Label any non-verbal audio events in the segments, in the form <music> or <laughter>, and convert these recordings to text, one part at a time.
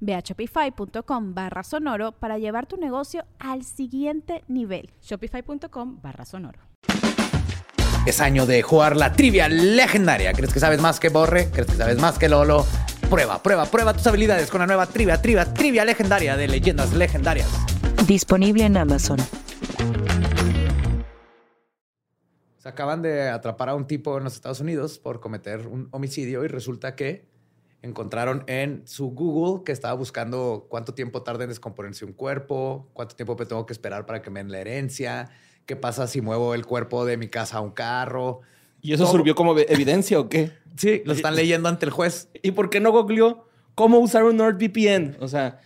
Ve a shopify.com barra sonoro para llevar tu negocio al siguiente nivel. Shopify.com barra sonoro. Es año de jugar la trivia legendaria. ¿Crees que sabes más que Borre? ¿Crees que sabes más que Lolo? Prueba, prueba, prueba tus habilidades con la nueva trivia, trivia, trivia legendaria de leyendas legendarias. Disponible en Amazon. Se acaban de atrapar a un tipo en los Estados Unidos por cometer un homicidio y resulta que encontraron en su Google que estaba buscando cuánto tiempo tarda en descomponerse un cuerpo, cuánto tiempo me tengo que esperar para que me den la herencia, qué pasa si muevo el cuerpo de mi casa a un carro. ¿Y eso sirvió como evidencia o qué? Sí, lo están leyendo ante el juez. ¿Y por qué no googleó cómo usar un NordVPN? O sea,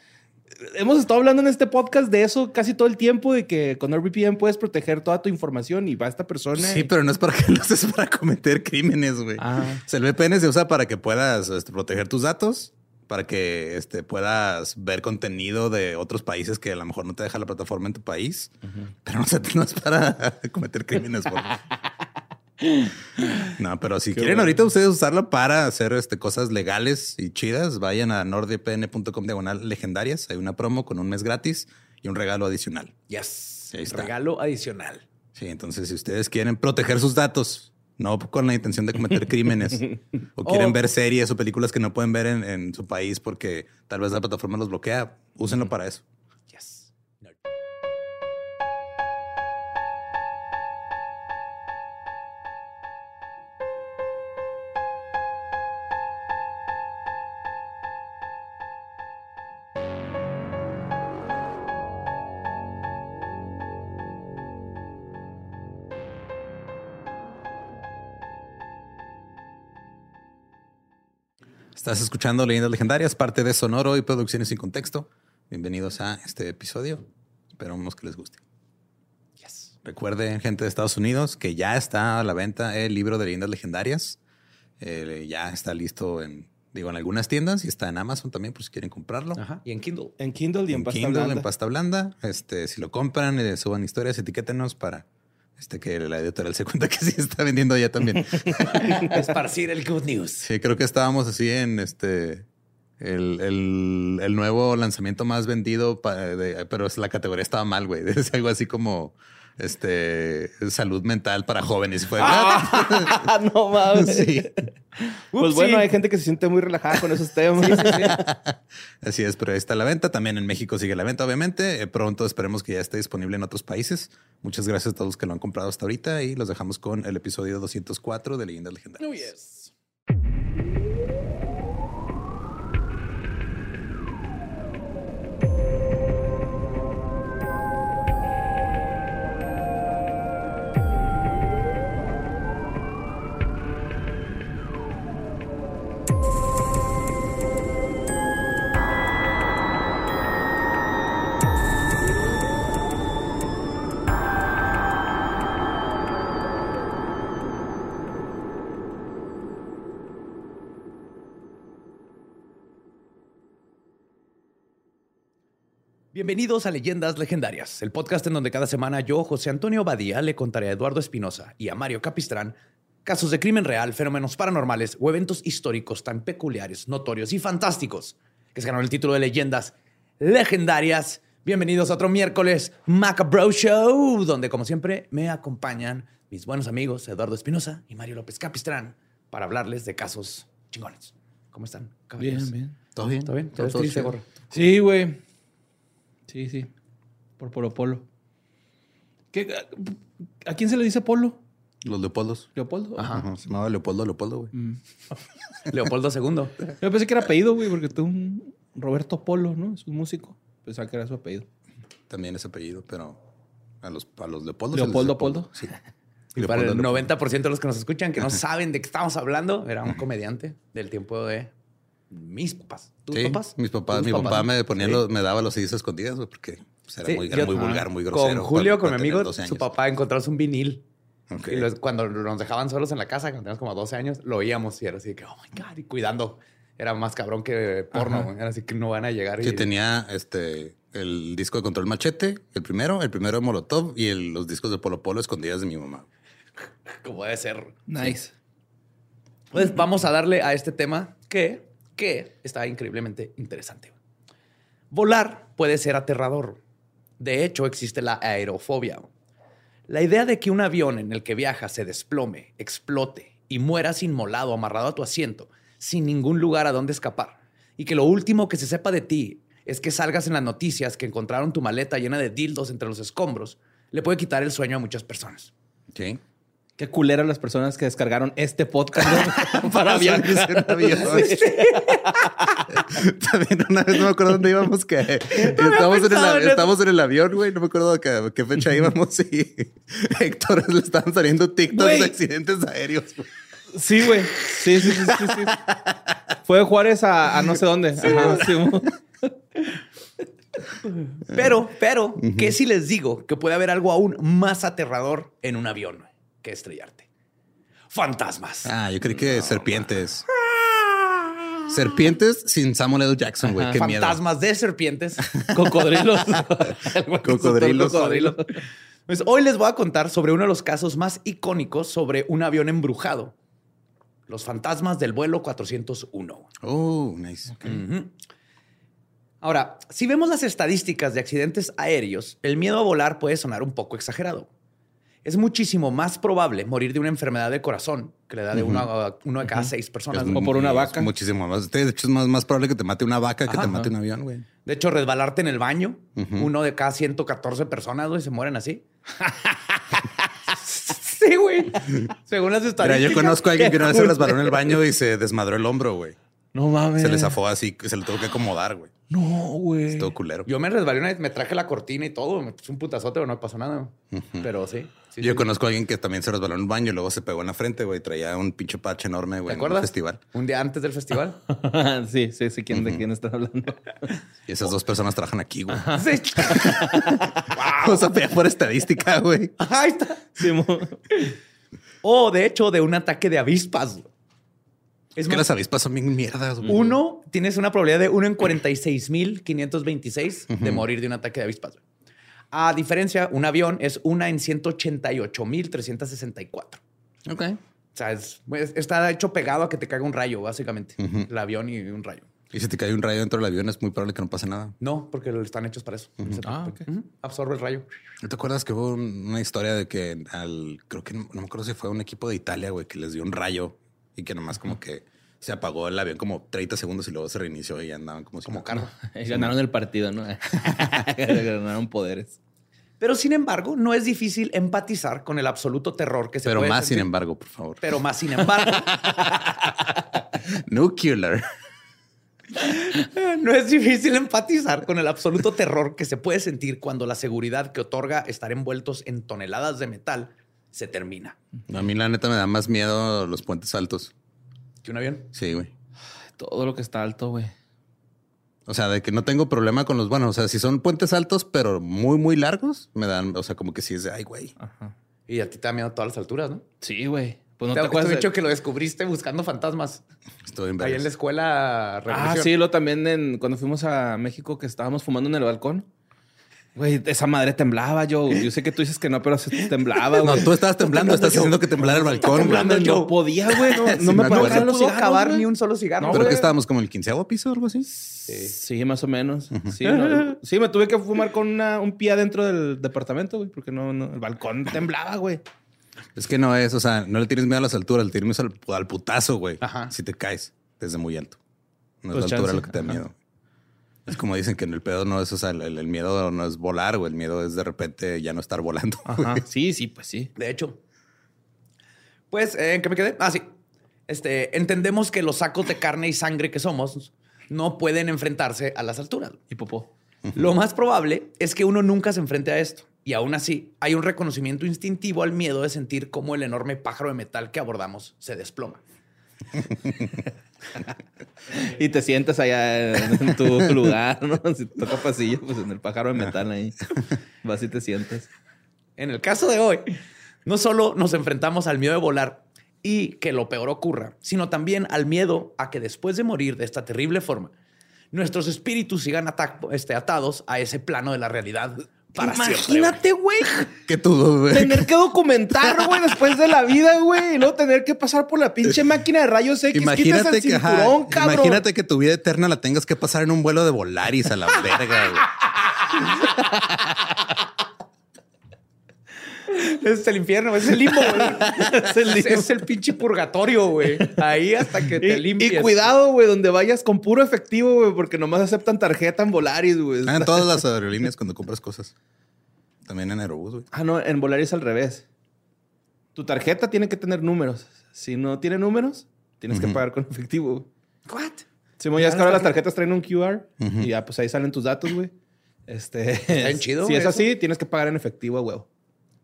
hemos estado hablando en este podcast de eso casi todo el tiempo, de que con NordVPN puedes proteger toda tu información y va esta persona. Sí, pero no es para que <laughs> lo uses para cometer crímenes, güey. Ah. O sea, el VPN se usa para que puedas este, proteger tus datos, para que este, puedas ver contenido de otros países que a lo mejor no te deja la plataforma en tu país, pero no, <laughs> no es para cometer crímenes. güey. <laughs> No, pero si quieren ahorita ustedes usarlo para hacer este, cosas legales y chidas, vayan a nordvpn.com diagonal legendarias. Hay una promo con un mes gratis y un regalo adicional. Yes. Ahí está. Regalo adicional. Sí, entonces si ustedes quieren proteger sus datos, no con la intención de cometer crímenes, <laughs> o quieren ver series o películas que no pueden ver en, en su país porque tal vez la plataforma los bloquea, úsenlo para eso. Estás escuchando Leyendas Legendarias, parte de Sonoro y Producciones sin Contexto. Bienvenidos a este episodio. Esperamos que les guste. Yes. Recuerden, gente de Estados Unidos, que ya está a la venta el libro de Leyendas Legendarias. Eh, ya está listo en, digo, en algunas tiendas y está en Amazon también, por si quieren comprarlo. Ajá. Y en Kindle. En Kindle y en, en pasta Kindle, blanda. en pasta blanda. Este, si lo compran, eh, suban historias, etiquétenos para este, que la editorial se cuenta <laughs> que sí está vendiendo ya también. <laughs> Esparcir el good news. sí, creo que estábamos así en este. El, el- el nuevo lanzamiento más vendido, pa- de- pero la categoría estaba mal, güey. <laughs> Es algo así como este salud mental para jóvenes. Fue, Ah, <laughs> no mames. Sí. Pues Upsi. bueno, hay gente que se siente muy relajada con esos temas. <laughs> Así es, pero ahí está la venta. También en México sigue la venta, obviamente. Eh, pronto esperemos que ya esté disponible en otros países. Muchas gracias a todos los que lo han comprado hasta ahorita y los dejamos con el episodio 204 de Leyendas Legendarias. Oh, yes. Bienvenidos a Leyendas Legendarias, el podcast en donde cada semana yo, José Antonio Badía, le contaré a Eduardo Espinosa y a Mario Capistrán casos de crimen real, fenómenos paranormales o eventos históricos tan peculiares, notorios y fantásticos que se ganaron el título de Leyendas Legendarias. Bienvenidos a otro miércoles Macabro Show, donde como siempre me acompañan mis buenos amigos Eduardo Espinosa y Mario López Capistrán para hablarles de casos chingones. ¿Cómo están? caballeros? Bien, bien. ¿Todo bien? ¿Todo bien? ¿Te ¿Todo, ves todo triste, chido? gorro? Sí, güey. Sí, sí. Por Polo Polo. ¿Qué- a, a quién se le dice Polo? Los Leopoldos. Leopoldo. Ajá. Se llamaba Leopoldo Leopoldo, güey. <laughs> Leopoldo II. Yo pensé que era apellido, güey, porque tú un Roberto Polo, ¿no? Es un músico. Pensaba que era su apellido. También ese apellido, pero a los, a los Leopoldos. Leopoldo Poldo. Sí. Y para el Leopoldo, 90% de los que nos escuchan que no <laughs> saben de qué estamos hablando, era un comediante del tiempo de mis papás. ¿Tus Sí, papás? Mis papás, ¿Tus mi papá me ponía Sí. los- me daba los CDs escondidas, porque pues, era, Sí, muy, era yo- muy vulgar, muy grosero. Con Julio, para- con mi para amigo, 12 su papá encontró un vinil. Y los- cuando nos dejaban solos en la casa, cuando teníamos como 12 años, lo oíamos y era así que, oh my God, y cuidando. Era más cabrón que porno. Era así que no van a llegar. Que y... tenía este el disco de Control Machete, el primero, el primero de Molotov y el- los discos de Polo Polo escondidas de mi mamá. <laughs> Como debe ser. Nice. Pues vamos a darle a este tema que, que está increíblemente interesante. Volar puede ser aterrador. De hecho, existe la aerofobia. La idea de que un avión en el que viajas se desplome, explote y mueras inmolado amarrado a tu asiento sin ningún lugar a donde escapar y que lo último que se sepa de ti es que salgas en las noticias que encontraron tu maleta llena de dildos entre los escombros, le puede quitar el sueño a muchas personas. Sí. Qué culera las personas que descargaron este podcast ¿no? <laughs> para aviones. en avión. También una vez no me acuerdo dónde íbamos que estábamos en, el, pensado en eso. estábamos en el avión, güey. No me acuerdo a qué, fecha íbamos y Héctor le estaban saliendo TikToks de accidentes aéreos. Sí, güey. Sí, sí, sí, sí, sí. Fue de Juárez a, a no sé dónde. Ajá, <laughs> Pero, pero, ¿qué si les digo que puede haber algo aún más aterrador en un avión que estrellarte? Fantasmas. Ah, yo creí que serpientes. Serpientes sin Samuel L. Jackson, güey. Qué miedo. Fantasmas de serpientes. <laughs> Cocodrilos. <laughs> Cocodrilos. Cocodrilos. Pues hoy les voy a contar sobre uno de los casos más icónicos sobre un avión embrujado. Los fantasmas del vuelo 401. Oh, nice. Ahora, si vemos las estadísticas de accidentes aéreos, el miedo a volar puede sonar un poco exagerado. Es muchísimo más probable morir de una enfermedad del corazón, que le da de uno, a, uno de cada seis personas. O por una es vaca. Muchísimo más. De hecho, es más, más probable que te mate una vaca que te mate un avión, güey. De hecho, resbalarte en el baño, uno de cada 114 personas, güey, se mueren así. <laughs> sí, güey. Según las Mira, estadísticas. yo conozco a alguien que una vez se resbaló en el <laughs> baño y se desmadró el hombro, güey. No mames. Se le zafó así, se le tuvo que acomodar, güey. No, güey. Todo culero. Yo me resbalé una vez, me traje la cortina y todo, me puse un putazote, pero no pasó nada. Pero sí. sí, Yo sí. conozco a alguien que también se resbaló en un baño y luego se pegó en la frente, güey. Traía un pinche pache enorme, ¿Te güey, en el acuerdas? festival. Un día antes del festival. <laughs> sí, sí, sí. ¿Quién, ¿De quién estás hablando? <laughs> Y esas dos personas trabajan aquí, güey. sí. O sea, pega por estadística, güey. Ahí está. O <laughs> de hecho, de un ataque de avispas. Es que más, las avispas son bien mierdas, güey. uno, tienes una probabilidad de uno en 46,526 de morir de un ataque de avispas. güey. A diferencia, un avión es una en 188,364. Ok. O sea, es- es- está hecho pegado a que te caiga un rayo, básicamente. El avión y un rayo. Y si te cae un rayo dentro del avión, es muy probable que no pase nada. No, porque están hechos para eso. Ah. Ujú. Absorbe el rayo. ¿No te acuerdas que hubo un- una historia de que al, creo que no, no me acuerdo si fue un equipo de Italia, güey, que les dio un rayo y que nomás como que se apagó el avión como 30 segundos y luego se reinició y andaban como si Como carro. <laughs> <laughs> Ganaron el partido, ¿no? <laughs> Ganaron poderes. Pero sin embargo, no es difícil empatizar con el absoluto terror que se Pero puede más, sin embargo, por favor. Pero más sin embargo, Nuclear. no es difícil empatizar con el absoluto terror que se puede sentir cuando la seguridad que otorga estar envueltos en toneladas de metal se termina. A mí la neta me da más miedo los puentes altos. ¿Que un avión? Sí, güey. Todo lo que está alto, güey. O sea, de que no tengo problema con los buenos. O sea, si son puentes altos, pero muy, muy largos, me dan, o sea, como que sí es de, ay, güey. Ajá. Y a ti te da miedo todas las alturas, ¿no? Sí, güey. Pues no te acuerdas. has de- dicho que lo descubriste buscando fantasmas. Estoy en Ahí en la escuela Ah, Revolución. sí, lo también en, cuando fuimos a México que estábamos fumando en el balcón. Güey, esa madre temblaba, yo. Yo sé que tú dices que no, pero se temblaba, No, güey. tú estabas temblando, estás haciendo que temblara el balcón. temblando güey. yo. No podía, güey. No, Sí, no me me. No acabar los pudo cigarros, acabar güey. ni un solo cigarro. No, Pero que estábamos como en el quinceavo piso o algo así. Sí, más o menos. Sí, no. Sí, me tuve que fumar con una- un pie adentro del departamento, güey, porque no, no, el balcón temblaba, güey. Es que no es, o sea, no le tienes miedo a las alturas, le tienes miedo al, al putazo, güey. Ajá. Si te caes desde muy alto. No es Pues la altura chance. lo que te da Ajá. miedo. Es como dicen que en el pedo no es, o sea, el, el miedo no es volar, o el miedo es de repente ya no estar volando. Ajá. Sí, sí, pues sí. De hecho, Pues, ¿en qué me quedé? Ah, sí. Este, entendemos que los sacos de carne y sangre que somos no pueden enfrentarse a las alturas. Y popó. Lo más probable es que uno nunca se enfrente a esto. Y aún así, hay un reconocimiento instintivo al miedo de sentir cómo el enorme pájaro de metal que abordamos se desploma. <laughs> <laughs> Y te sientas allá en tu lugar, ¿no? Si toca pasillo, pues en el pájaro de metal ahí. Vas y te sientas. En el caso de hoy, no solo nos enfrentamos al miedo de volar y que lo peor ocurra, sino también al miedo a que después de morir de esta terrible forma, nuestros espíritus sigan este, atados a ese plano de la realidad para. Imagínate, güey. Que tú, güey. Tener que documentar, güey, después de la vida, güey. Y luego tener que pasar por la pinche máquina de rayos X. Imagínate el que, ajá, cinturón, cabrón. imagínate que tu vida eterna la tengas que pasar en un vuelo de Volaris a la verga, güey. <laughs> Es el infierno, es el limbo, güey. <laughs> es, el, es el pinche purgatorio, güey. Ahí hasta que te Y, limpies. y cuidado, güey, donde vayas con puro efectivo, güey, porque nomás aceptan tarjeta en Volaris, güey. Ah, en todas las aerolíneas cuando compras cosas. También en Aerobús, güey. Ah, no, en Volaris al revés. Tu tarjeta tiene que tener números. Si no tiene números, tienes que pagar con efectivo. ¿What? Simón, ya es que ahora las tarjetas traen un QR y ya, pues ahí salen tus datos, güey. Este, bien <laughs> chido, Si es eso. así, tienes que pagar en efectivo, güey.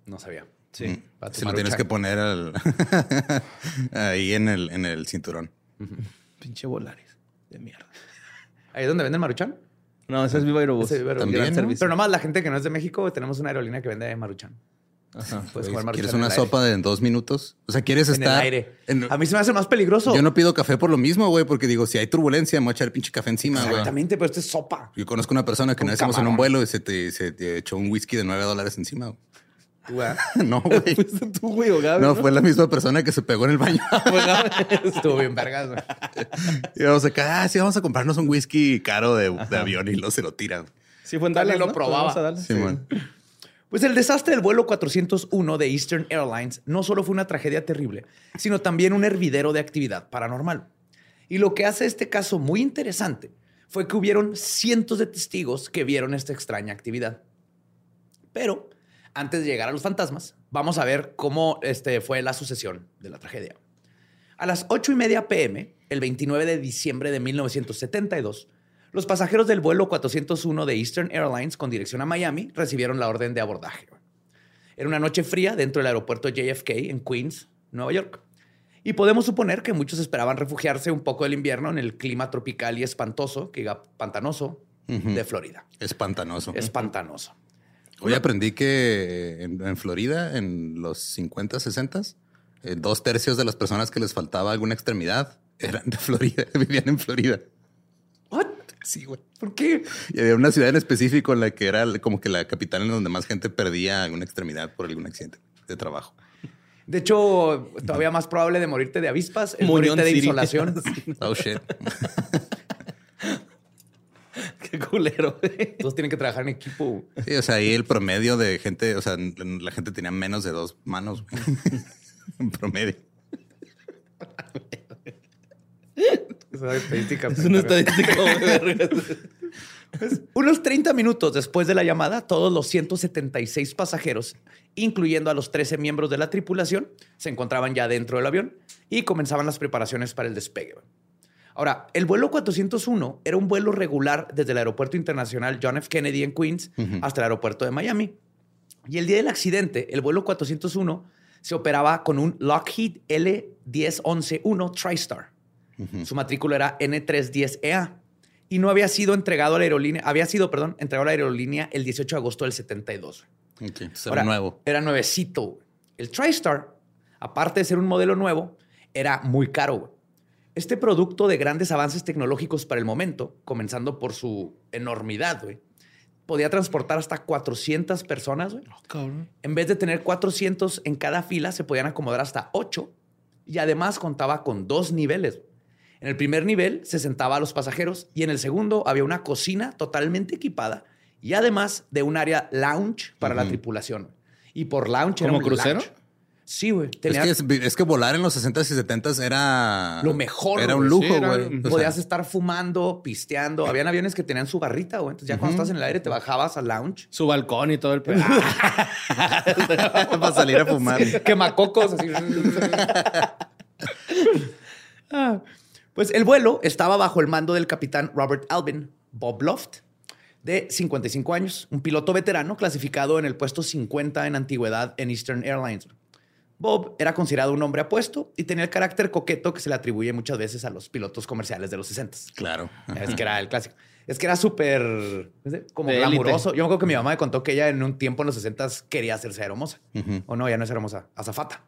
No sabía. Sí. Mm. Si lo tienes que poner al- <laughs> ahí en el, en el cinturón. Pinche Volaris. De mierda. <laughs> Ahí es donde venden maruchan. No, ese es Viva Aerobús. Ese Viva Aerobús. También, ¿no? Pero nomás la gente que no es de México, tenemos una aerolínea que vende maruchan. Ajá. Puedes ¿Quieres una aire. sopa de en dos minutos? O sea, ¿quieres En estar el aire. en- A mí se me hace más peligroso. Yo no pido café por lo mismo, güey, porque digo, si hay turbulencia, me voy a echar el pinche café encima, güey. Exactamente, pero esto es sopa. Yo conozco una persona que Un una vez en un vuelo y se te, se te echó un whisky de 9 dólares encima. güey. <laughs> No, <laughs> güey. Fuiste tú, güey, o Gaby, No, fue la misma persona que se pegó en el baño. <laughs> Estuvo bien vergas, güey. y vamos acá, ah, sí, vamos a comprarnos un whisky caro de, de avión y luego se lo tiran. Sí, fue en Dale, Dallas, lo ¿no? probaba. Vamos a Dallas. Sí, man. Pues el desastre del vuelo 401 de Eastern Airlines no solo fue una tragedia terrible, sino también un hervidero de actividad paranormal. Y lo que hace este caso muy interesante fue que hubieron cientos de testigos que vieron esta extraña actividad. Pero antes de llegar a los fantasmas, vamos a ver cómo este, fue la sucesión de la tragedia. A las 8 y media pm, el 29 de diciembre de 1972, los pasajeros del vuelo 401 de Eastern Airlines con dirección a Miami recibieron la orden de abordaje. Era una noche fría dentro del aeropuerto JFK en Queens, Nueva York. Y podemos suponer que muchos esperaban refugiarse un poco del invierno en el clima tropical y espantoso, que diga pantanoso, Ujú. de Florida. Es pantanoso. Hoy aprendí que en, en Florida, en los 50, 60, eh, dos tercios de las personas que les faltaba alguna extremidad eran de Florida, <laughs> vivían en Florida. ¿What? Sí, güey. ¿Por qué? Y había una ciudad en específico en la que era como que la capital en donde más gente perdía alguna extremidad por algún accidente de trabajo. De hecho, todavía más probable de morirte de avispas es Muñón morirte de City. insolación. <laughs> Oh, shit. <laughs> Qué culero, güey. Todos tienen que trabajar en equipo. Sí, o sea, ahí el promedio de gente, o sea, la gente tenía menos de dos manos güey. <laughs> en promedio. Es una estadística. Es una estadística. Unos 30 minutos después de la llamada, todos los 176 pasajeros, incluyendo a los 13 miembros de la tripulación, se encontraban ya dentro del avión y comenzaban las preparaciones para el despegue. Ahora, el vuelo 401 era un vuelo regular desde el Aeropuerto Internacional John F. Kennedy en Queens hasta el aeropuerto de Miami. Y el día del accidente, el vuelo 401 se operaba con un Lockheed L10111 TriStar. Su matrícula era N310EA y no había sido entregado a la aerolínea, había sido, perdón, entregado a la aerolínea el 18 de agosto del 72. Ok, entonces Ahora, era nuevo. Era nuevecito. El TriStar, aparte de ser un modelo nuevo, era muy caro. Este producto de grandes avances tecnológicos para el momento, comenzando por su enormidad, güey, podía transportar hasta 400 personas. güey. En vez de tener 400 en cada fila, se podían acomodar hasta 8 y además contaba con dos niveles. En el primer nivel se sentaba a los pasajeros y en el segundo había una cocina totalmente equipada y además de un área lounge para la tripulación. Y por lounge era ¿Como un crucero? lounge. Sí, güey. Es que, es, es que volar en los 60s y 70s era lo mejor. Era un lujo, Sí, era- güey. O sea, Podías estar fumando, pisteando. Habían aviones que tenían su barrita, güey. Entonces ya cuando estás en el aire te bajabas al lounge. Su balcón y todo el pedo. <laughs> <laughs> para salir a fumar. Quemacocos, así. Ah, pues el vuelo estaba bajo el mando del capitán Robert Alvin, Bob Loft, de 55 años, un piloto veterano clasificado en el puesto 50 en antigüedad en Eastern Airlines. Bob era considerado un hombre apuesto y tenía el carácter coqueto que se le atribuye muchas veces a los pilotos comerciales de los 60. Claro. Es que era el clásico. Es que era súper como De élite. glamuroso. Yo me acuerdo que mi mamá me contó que ella en un tiempo en los 60 quería hacerse aeromosa. Ujú. O no, ya no es hermosa, azafata.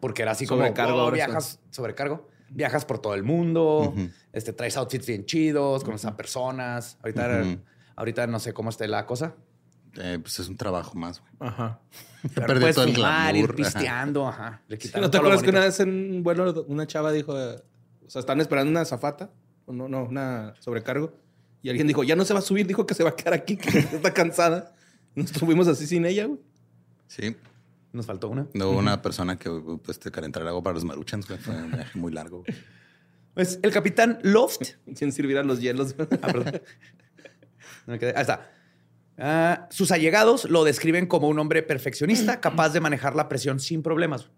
Porque era así Sobrecargo como oh, ahora viajas, sobrecargo, viajas por todo el mundo, este, traes outfits bien chidos, conoces a personas. Ahorita, ahorita no sé cómo esté la cosa. Eh, pues es un trabajo más, güey. Ajá. <laughs> Perdió puedes todo el fumar, ir glamour, ajá. pisteando, ajá. Le quitaron ¿No te acuerdas que una vez en un vuelo una chava dijo, eh, o sea, están esperando una zafata, o no, no, una sobrecargo, y alguien dijo, ya no se va a subir, dijo que se va a quedar aquí, <laughs> que está cansada. Nos estuvimos así sin ella, güey. Sí. Nos faltó una. No hubo una persona que pues, te calentar algo para los maruchans, güey. Fue un viaje muy largo. güey. Pues el capitán Loft <laughs> Sin servir a los hielos. Ah, perdón. No me quedé. Ahí está. Ah, sus allegados lo describen como un hombre perfeccionista, <clears throat> capaz de manejar la presión sin problemas.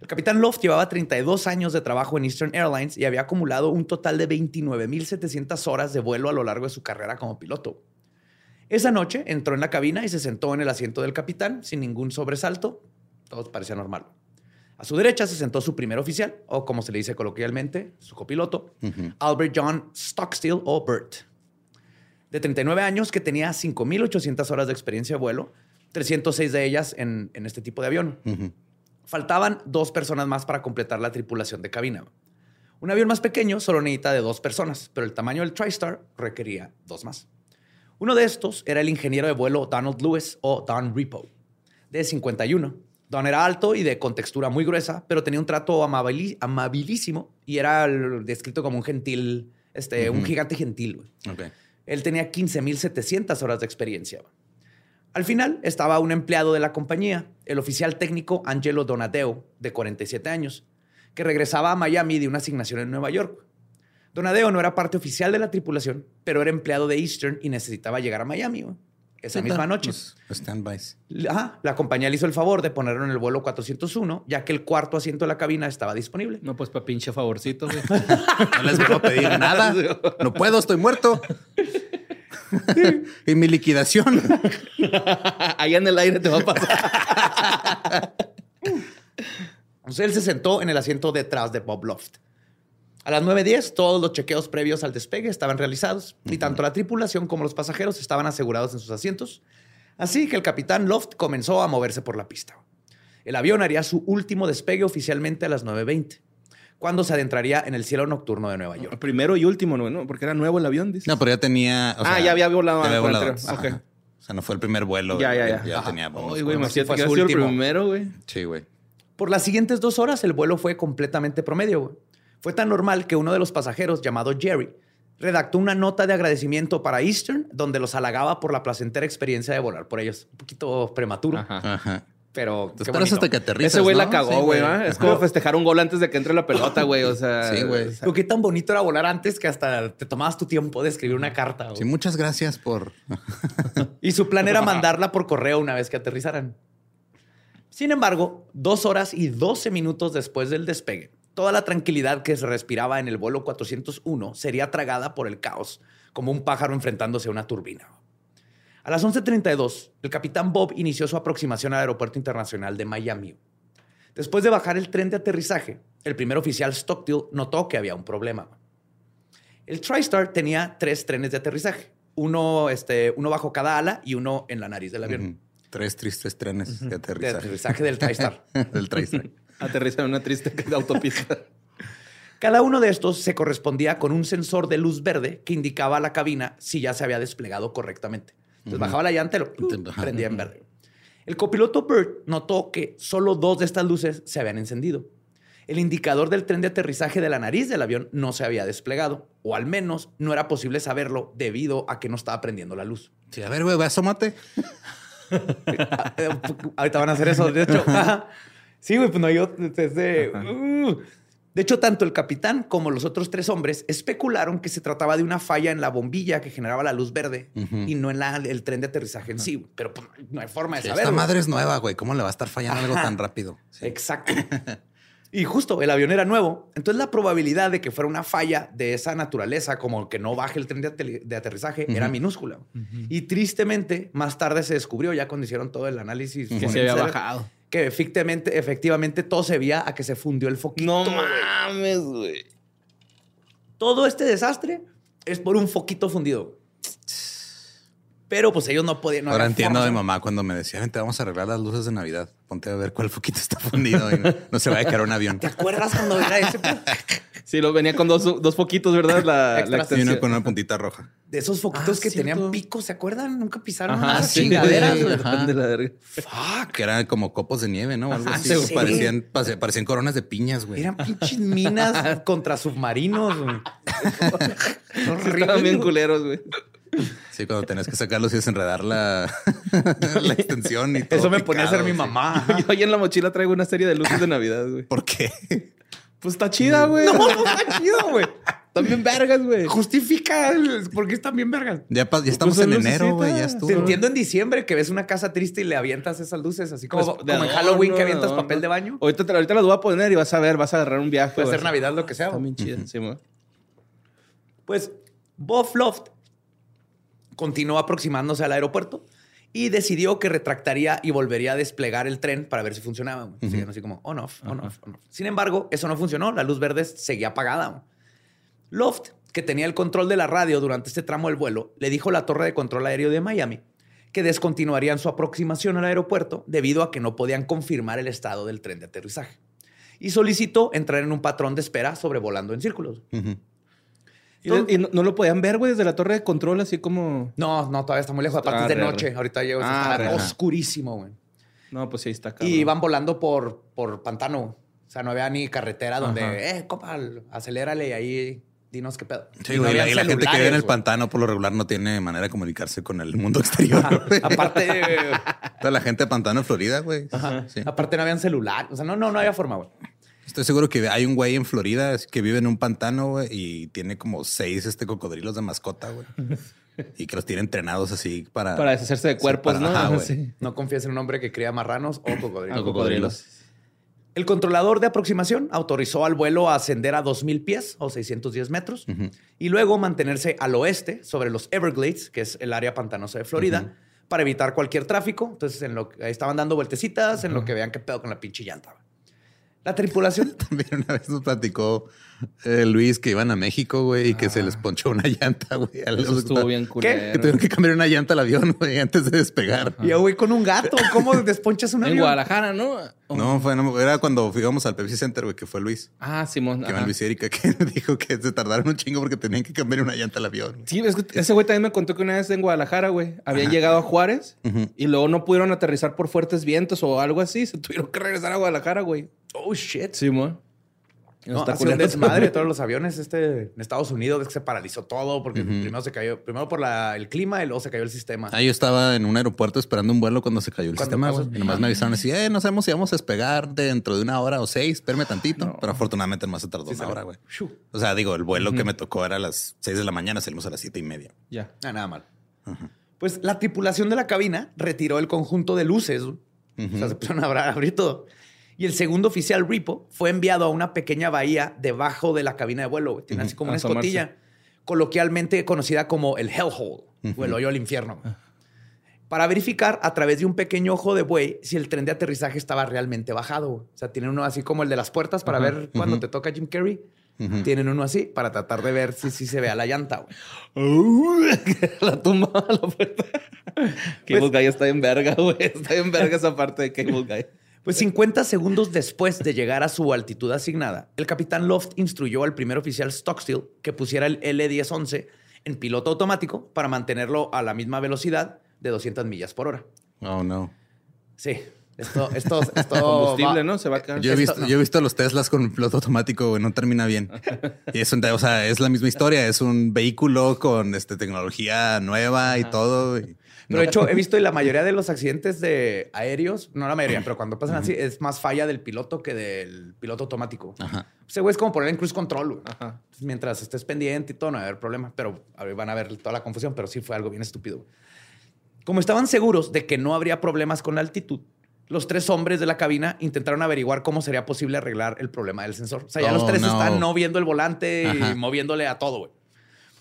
El capitán Loft llevaba 32 años de trabajo en Eastern Airlines y había acumulado un total de 29.700 horas de vuelo a lo largo de su carrera como piloto. Esa noche entró en la cabina y se sentó en el asiento del capitán sin ningún sobresalto. Todo parecía normal. A su derecha se sentó su primer oficial, o como se le dice coloquialmente, su copiloto, Albert John Stockstill o Bert. De 39 años, que tenía 5.800 horas de experiencia de vuelo, 306 de ellas en, en este tipo de avión. Faltaban dos personas más para completar la tripulación de cabina. Un avión más pequeño solo necesita de dos personas, pero el tamaño del TriStar requería dos más. Uno de estos era el ingeniero de vuelo Donald Lewis o Don Repo, de 51. Don era alto y de contextura muy gruesa, pero tenía un trato amabilísimo y era descrito como un gentil, este, un gigante gentil. güey. Él tenía 15.700 horas de experiencia. Al final estaba un empleado de la compañía, el oficial técnico Angelo Donadeo, de 47 años, que regresaba a Miami de una asignación en Nueva York. Donadeo no era parte oficial de la tripulación, pero era empleado de Eastern y necesitaba llegar a Miami esa misma noche. Los standbys. Ajá, la compañía le hizo el favor de ponerlo en el vuelo 401, ya que el cuarto asiento de la cabina estaba disponible. No, pues para pinche favorcito, güey. <laughs> No les puedo pedir nada. <laughs> No puedo, estoy muerto. <laughs> y mi liquidación. Allá en el aire te va a pasar. Entonces él se sentó en el asiento detrás de Bob Loft. A las 9.10, todos los chequeos previos al despegue estaban realizados y tanto la tripulación como los pasajeros estaban asegurados en sus asientos. Así que el capitán Loft comenzó a moverse por la pista. El avión haría su último despegue oficialmente a las 9.20, cuando se adentraría en el cielo nocturno de Nueva York. Primero y último, ¿no? ¿no? Porque era nuevo el avión, dice. No, pero ya tenía. o Ah, sea, ya había volado ya había por volado. anterior. Ajá. Ok. O sea, no fue el primer vuelo. Ya, ya, ya. Ya Ajá. tenía. Ay, güey, me fue su sido el último. primero, güey. Sí, güey. Por las siguientes dos horas, el vuelo fue completamente promedio. güey. Fue tan normal que uno de los pasajeros, llamado Jerry, redactó una nota de agradecimiento para Eastern, donde los halagaba por la placentera experiencia de volar por ellos. Un poquito prematuro, Ajá. Ajá. pero. Te qué esperas bonito. hasta que aterrizas. Ese güey ¿no? la cagó, Sí, güey. ¿va? Es como festejar un gol antes de que entre la pelota, güey. O sea. Sí, güey. Qué tan bonito era volar antes que hasta te tomabas tu tiempo de escribir una carta. güey. Sí, muchas gracias por. <laughs> Y su plan era mandarla por correo una vez que aterrizaran. Sin embargo, dos horas y 12 minutos después del despegue, toda la tranquilidad que se respiraba en el vuelo 401 sería tragada por el caos, como un pájaro enfrentándose a una turbina. A las 11.32, el capitán Bob inició su aproximación al aeropuerto internacional de Miami. Después de bajar el tren de aterrizaje, el primer oficial Stockstill notó que había un problema. El TriStar tenía tres trenes de aterrizaje, uno, este, uno bajo cada ala y uno en la nariz del avión. Tres tristes trenes de De aterrizaje. aterrizaje del TriStar. <laughs> Del TriStar. Aterriza en una triste <laughs> autopista. Cada uno de estos se correspondía con un sensor de luz verde que indicaba a la cabina si ya se había desplegado correctamente. Entonces bajaba la llanta y lo prendía en verde. El copiloto Bert notó que solo dos de estas luces se habían encendido. El indicador del tren de aterrizaje de la nariz del avión no se había desplegado, o al menos no era posible saberlo debido a que no estaba prendiendo la luz. Sí, a ver, güey, asómate. <laughs> Eh, Ahorita van a hacer eso, de hecho. <laughs> Sí, güey, pues no, yo desde... uh. De hecho, tanto el capitán como los otros tres hombres especularon que se trataba de una falla en la bombilla que generaba la luz verde y no en la- el tren de aterrizaje en sí. Pero pues, no hay forma de Sí, saber. Esta madre es nueva, güey. ¿Cómo le va a estar fallando algo tan rápido? Sí. Exacto. Y justo el avión era nuevo. Entonces la probabilidad de que fuera una falla de esa naturaleza, como que no baje el tren de, ater- de aterrizaje, era minúscula. Y tristemente, más tarde se descubrió, ya cuando hicieron todo el análisis, Que se había bajado. Que efectivamente, efectivamente todo se veía a que se fundió el foquito. No mames, güey. Todo este desastre es por un foquito fundido. Pero pues ellos no podían. no Ahora entiendo a mi forma. mamá cuando me decía, vente, vamos a arreglar las luces de Navidad. Ponte a ver cuál foquito está fundido y no, no se vaya a caer un avión. ¿Te acuerdas cuando era ese? <laughs> Sí, lo venía con dos, dos foquitos, ¿verdad? La, la Y extensión. uno con una puntita roja. De esos foquitos Ah, que cierto. tenían picos, ¿se acuerdan? Nunca pisaron Ajá, unas sí, chingaderas. Ajá. De la verga. Fuck. Que eran como copos de nieve, ¿no? Algo Ajá, así. sí, parecían, parecían coronas de piñas, güey. Eran pinches minas <laughs> contra submarinos. güey. Horrible, Estaban bien culeros, güey. Sí, cuando tenías que sacarlos y desenredar la, <laughs> la extensión y todo. Eso me ponía a picado, mi sí. mamá. Yo ahí en la mochila traigo una serie de luces de Navidad, güey. ¿Por qué? Pues está chida, güey. No, no <laughs> está chido, güey. También vergas, güey. Justifica el- por qué están bien vergas. Ya, ya estamos Pues en enero, güey. Ya estuvo. Te entiendo en diciembre que ves una casa triste y le avientas esas luces, así como, Pues, como en Halloween que avientas adorno. papel de baño. Ahorita, te- ahorita las voy a poner y vas a ver, vas a agarrar un viaje. Puede ser Navidad, lo que sea. Está bien chida. Sí, güey. Pues Bob Loft continuó aproximándose al aeropuerto y decidió que retractaría y volvería a desplegar el tren para ver si funcionaba. Así como on off, on off, on off. Sin embargo, eso no funcionó. La luz verde seguía apagada. Loft, que tenía el control de la radio durante este tramo del vuelo, le dijo a la torre de control aéreo de Miami que descontinuarían su aproximación al aeropuerto debido a que no podían confirmar el estado del tren de aterrizaje. Y solicitó entrar en un patrón de espera sobrevolando en círculos. Y, de- y no, no lo podían ver, güey, desde la torre de control, así como. No, no, todavía está muy lejos. Aparte Ah, es de re, noche. re. Ahorita llego. Ah, está re, oscurísimo, güey. No, pues sí, está cabrón. Y iban volando por, por pantano. O sea, no había ni carretera donde, Ajá. eh, copa, acelérale y ahí dinos qué pedo. Sí, Y no la- y la gente que vive en el pantano por lo regular no tiene manera de comunicarse con el mundo exterior. Aparte, Toda la gente de pantano de Florida, güey. Sí. aparte no habían celular. O sea, no, no, no había forma, güey. Estoy seguro que hay un güey en Florida que vive en un pantano, güey, y tiene como seis este cocodrilos de mascota, güey. y que los tiene entrenados así para... Para deshacerse de cuerpos, para- ¿no? ajá. Sí. No confíes en un hombre que cría marranos o <clears throat> cocodrilos. Cocodrilos. El controlador de aproximación autorizó al vuelo a ascender a 2.000 pies o 610 metros y luego mantenerse al oeste sobre los Everglades, que es el área pantanosa de Florida, para evitar cualquier tráfico. Entonces, en lo que ahí estaban dando vueltecitas en lo que vean qué pedo con la pinche llanta. La tripulación. <laughs> También una vez nos platicó eh, Luis que iban a México, güey, y que se les ponchó una llanta, güey. Eso estuvo bien Que culero. tuvieron que cambiar una llanta al avión, güey, antes de despegar. y yo voy con un gato. ¿Cómo desponchas un En? Guadalajara, ¿no? No, fue, no, era cuando fuimos al Pepsi Center, güey, que fue Luis. Ah, Simón. Que Luis y Erika, que <laughs> dijo que se tardaron un chingo porque tenían que cambiar una llanta al avión. güey. Sí, es que ese güey también me contó que una vez en Guadalajara, güey, habían llegado a Juárez y luego no pudieron aterrizar por fuertes vientos o algo así. Se tuvieron que regresar a Guadalajara, güey. Oh, shit. Simón. No, Está ha sido un desmadre todos los aviones este, en Estados Unidos. Es que se paralizó todo porque primero se cayó, primero por la- el clima y luego se cayó el sistema. Ah, yo estaba en un aeropuerto esperando un vuelo cuando se cayó el ¿Cuándo sistema, pasó? Y nomás me avisaron así, eh, no sabemos si vamos a despegar dentro de una hora o seis, espérame tantito. Pero afortunadamente más se tardó Sí, una hora, güey. O sea, digo, el vuelo que me tocó era a las seis de la mañana, salimos a las siete y media. Ya. Ah, nada mal. Pues la tripulación de la cabina retiró el conjunto de luces. O sea, se pusieron a abrir todo. Y el segundo oficial Ripo fue enviado a una pequeña bahía debajo de la cabina de vuelo. güey. Tiene así como una asomarse. escotilla, coloquialmente conocida como el Hellhole o el hoyo al infierno. güey. Para verificar a través de un pequeño ojo de buey si el tren de aterrizaje estaba realmente bajado. güey. O sea, tienen uno así como el de las puertas para ver cuando te toca Jim Carrey. Tienen uno así para tratar de ver si, si se vea la llanta. güey. <laughs> la tumba a la puerta. <laughs> Cable Pues- Guy está en verga, güey. Está en verga esa parte de Cable Guy. Pues 50 segundos después de llegar a su altitud asignada, el capitán Loft instruyó al primer oficial Stockstill que pusiera el L-1011 en piloto automático para mantenerlo a la misma velocidad de 200 millas por hora. Oh, no. Sí, esto, esto, <laughs> esto Combustible, va- ¿no? Se va a quedar. Yo he, Esto- visto, no. yo he visto los Teslas con piloto automático, güey, no termina bien. <laughs> Y es, un- o sea, es la misma historia, es un vehículo con este, tecnología nueva y todo. y- Pero de hecho, he visto y la mayoría de los accidentes de aéreos, no la mayoría, pero cuando pasan así, es más falla del piloto que del piloto automático. Ajá. Ese güey es como poner en cruise control. Ajá. Mientras estés pendiente y todo, no va a haber problema. Pero a ver, van a ver toda la confusión, pero sí fue algo bien estúpido. Como estaban seguros de que no habría problemas con la altitud, los tres hombres de la cabina intentaron averiguar cómo sería posible arreglar el problema del sensor. O sea, ya Oh, los tres no. están no viendo el volante Ajá. y moviéndole a todo, güey.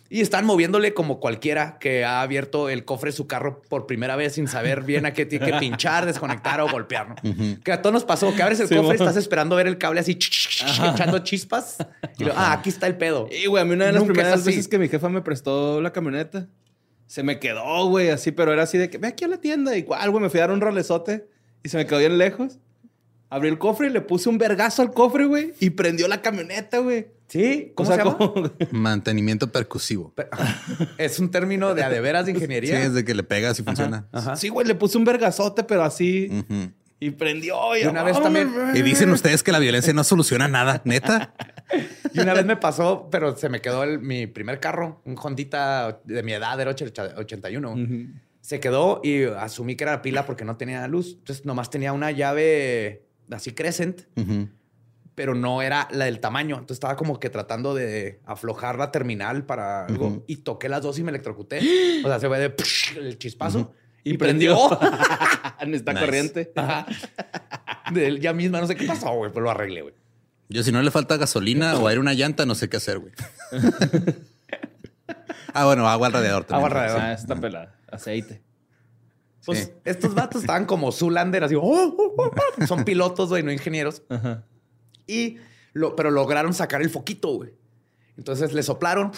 Y están moviéndole como cualquiera que ha abierto el cofre de su carro por primera vez sin saber bien a qué tiene que pinchar, desconectar o golpear, ¿no? Que a todos nos pasó que abres el Sí, cofre, bueno. estás esperando ver el cable así echando chispas. Y luego, ah, aquí está el pedo. Y, güey, a mí una de las Nunca primeras veces que mi jefa me prestó la camioneta, se me quedó, güey, así, pero era así de que ve aquí a la tienda. Y cuál, güey, me fui a dar un rolezote y se me quedó bien lejos. Abrí el cofre y le puse un vergazo al cofre, güey, y prendió la camioneta, güey. Sí, ¿cómo O sea, se llama? como- <laughs> Mantenimiento percusivo. Pe- <laughs> Es un término de a de veras de Sí, ingeniería. es de que le pegas y funciona. Ajá. Sí, güey, le puse un vergazote, pero así. Y prendió. Y, Y una vez ¡vámonos, también-! Y dicen ustedes que la violencia no soluciona nada, neta. <laughs> Y una vez me pasó, pero se me quedó el- mi primer carro, un Hondita de mi edad, era 81. Ujú. Se quedó y asumí que era pila porque no tenía luz. Entonces nomás tenía una llave así crescent, Ujú. Pero no era la del tamaño. Entonces estaba como que tratando de aflojar la terminal para algo y toqué las dos y me electrocuté. <gasps> O sea, se fue de el chispazo Y, y, prendió. prendió. <laughs> Necesita Nice. corriente. Ajá. De él ya misma, no sé qué pasó, güey, pero lo arreglé, güey. Yo si no le falta gasolina o aire una llanta, no sé qué hacer, güey. <laughs> ah, bueno, agua al radiador también. Agua al radiador. Ah, está pelada. Aceite. Pues Sí. estos vatos estaban como Zulander, así, oh, oh, oh, oh. son pilotos, güey, no ingenieros. Ajá. Y lo, pero lograron sacar el foquito, güey. Entonces le soplaron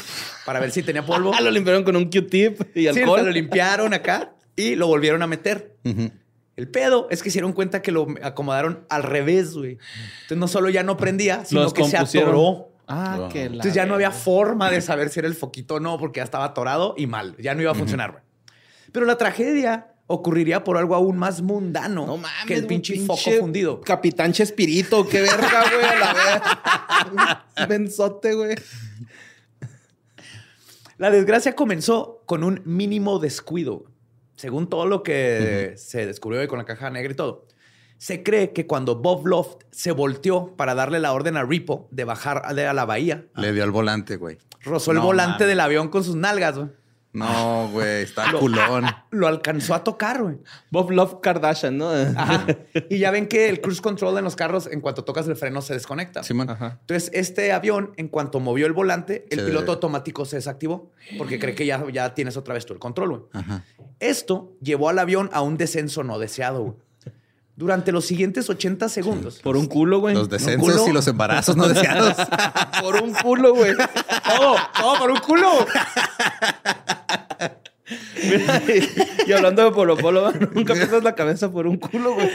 para ver si tenía polvo. <laughs> Ah, lo limpiaron con un Q-tip y Sí, alcohol. lo limpiaron acá y lo volvieron a meter. Ujú. El pedo es que se dieron cuenta que lo acomodaron al revés, güey. Entonces no solo ya no prendía, sino Los que se atoró. Ah, Wow. que la. Entonces ya no había forma de saber si era el foquito o no, porque ya estaba atorado y mal. Ya no iba a funcionar, güey. Pero la tragedia ocurriría por algo aún más mundano No mames. que el güey, pinche, foco fundido. Capitán Chespirito, qué verga, güey, a la <laughs> vez. Benzote, güey. La desgracia comenzó con un mínimo descuido. Según todo lo que se descubrió con la caja negra y todo, se cree que cuando Bob Loft se volteó para darle la orden a Repo de bajar a la bahía, Le dio al volante, güey. rozó el volante mames. del avión con sus nalgas, güey. No, güey, está culón. Lo alcanzó a tocar, güey. Bob Love Kardashian, ¿no? Ajá. <laughs> Y ya ven que el cruise control en los carros, en cuanto tocas el freno, se desconecta. Simón. Ajá. Entonces, este avión, en cuanto movió el volante, el Se- piloto automático se desactivó porque cree que ya, ya tienes otra vez tú el control, güey. Ajá. Esto llevó al avión a un descenso no deseado. güey. Durante los siguientes 80 segundos. Por un culo, güey. Los descensos y los embarazos no deseados. <laughs> Por un culo, güey. <laughs> todo, todo por un culo. Mira, y, y hablando de Polo Polo, <laughs> nunca pierdas la cabeza por un culo, güey.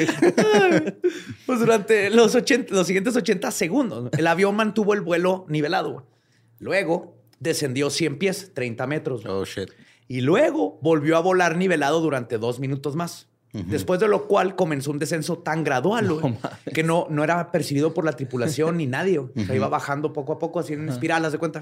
Pues durante los, 80, los siguientes 80 segundos, el avión mantuvo el vuelo nivelado. güey. Luego descendió 100 pies, 30 metros. güey. Oh, shit. Y luego volvió a volar nivelado durante dos minutos más. Después de lo cual comenzó un descenso tan gradual güey, que no, no era percibido por la tripulación ni nadie. güey. O sea, iba bajando poco a poco, así en espiral, haz de cuenta.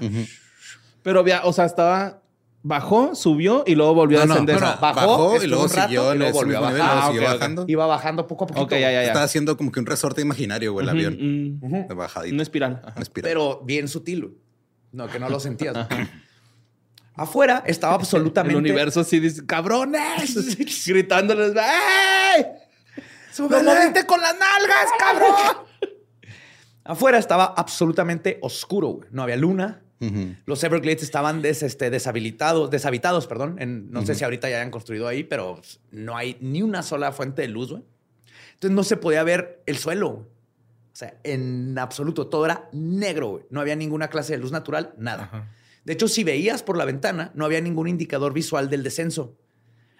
Pero, había, o sea, estaba. Bajó, subió y luego volvió No, a descender. no, no, bajó, bajó, y luego rato siguió y en luego volvió a nivel, bajar. luego Ah, siguió. Iba bajando poco a poquito. Ok, ya, ya, ya. Estaba haciendo como que un resorte imaginario, güey, el avión. Mm, mm. De bajadita. Una espiral. Una espiral. Pero bien sutil. No, que no lo sentías. Afuera estaba El absolutamente... universo así dice, cabrones, <laughs> gritándoles, ¡Ey! ¡Lo ¡Súbele! moviste con las nalgas, cabrón! <laughs> Afuera estaba absolutamente oscuro. güey. No había luna. Los Everglades estaban des- este, deshabilitados, deshabitados, perdón. En- no sé si ahorita ya hayan construido ahí, pero no hay ni una sola fuente de luz, güey. Entonces no se podía ver el suelo. O sea, en absoluto, todo era negro, güey. No había ninguna clase de luz natural, nada. De hecho, si veías por la ventana, no había ningún indicador visual del descenso.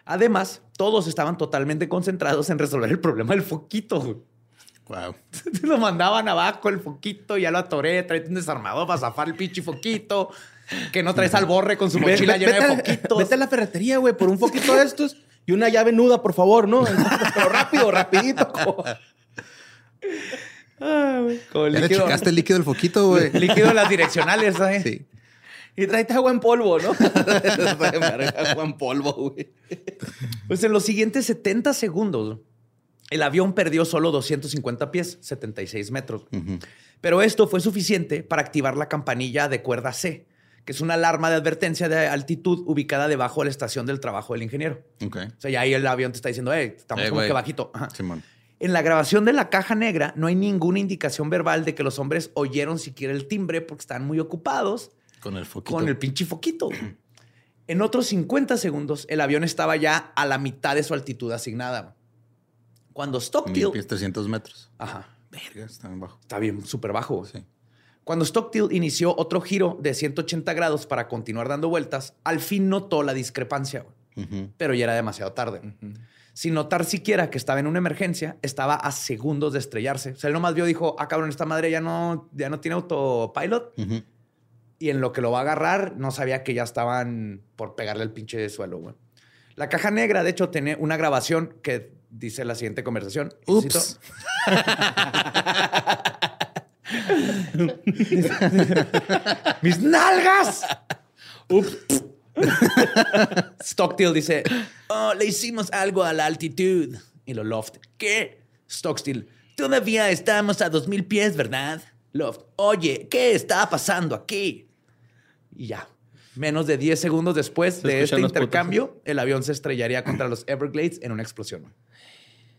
Además, todos estaban totalmente concentrados en resolver el problema del foquito. Wow. <laughs> Lo mandaban abajo el foquito, ya lo atoré, trae un desarmador para zafar el pinche foquito. Que no traes al borre con su mochila llena de foquitos. Vete a la ferretería, güey, por un foquito de estos y una llave nuda, por favor, ¿no? Pero rápido, rapidito. como- Con el ¿Ya le líquido, checaste el líquido del foquito, güey? líquido en las direccionales, ¿sabes? Sí. Y tráete agua en polvo, ¿no? <laughs> agua en polvo, güey. Pues en los siguientes 70 segundos, el avión perdió solo 250 pies, 76 metros. Pero esto fue suficiente para activar la campanilla de cuerda C, que es una alarma de advertencia de altitud ubicada debajo de la estación del trabajo del ingeniero. O sea, ya ahí el avión te está diciendo, hey, estamos Eh, como que bajito. Simón. En la grabación de la caja negra no hay ninguna indicación verbal de que los hombres oyeron siquiera el timbre porque estaban muy ocupados Con el foquito. con el pinche foquito. En otros 50 segundos, el avión estaba ya a la mitad de su altitud asignada. Cuando Mil Stockdale... pies, 300 metros. Ajá, Verga, está bien bajo. está bien, súper bajo. Sí. Cuando Stockdale inició otro giro de 180 grados para continuar dando vueltas, al fin notó la discrepancia, Ujú. pero ya era demasiado tarde. Sin notar siquiera que estaba en una emergencia, estaba a segundos de estrellarse. O sea, él nomás vio, dijo, ah, cabrón, esta madre ya no, ya no tiene autopilot. Y en lo que lo va a agarrar, no sabía que ya estaban por pegarle el pinche suelo, güey. La caja negra, de hecho, tiene una grabación que dice la siguiente conversación. Ups. <laughs> ¡Mis nalgas! Ups. Stockdale dice, oh, le hicimos algo a la altitud. Y lo Loft, ¿qué? Stockdale, todavía estamos a dos mil pies, ¿verdad? Loft, oye, ¿qué está pasando aquí? Y ya. Menos de 10 segundos después de este intercambio, el avión se estrellaría contra los Everglades en una explosión.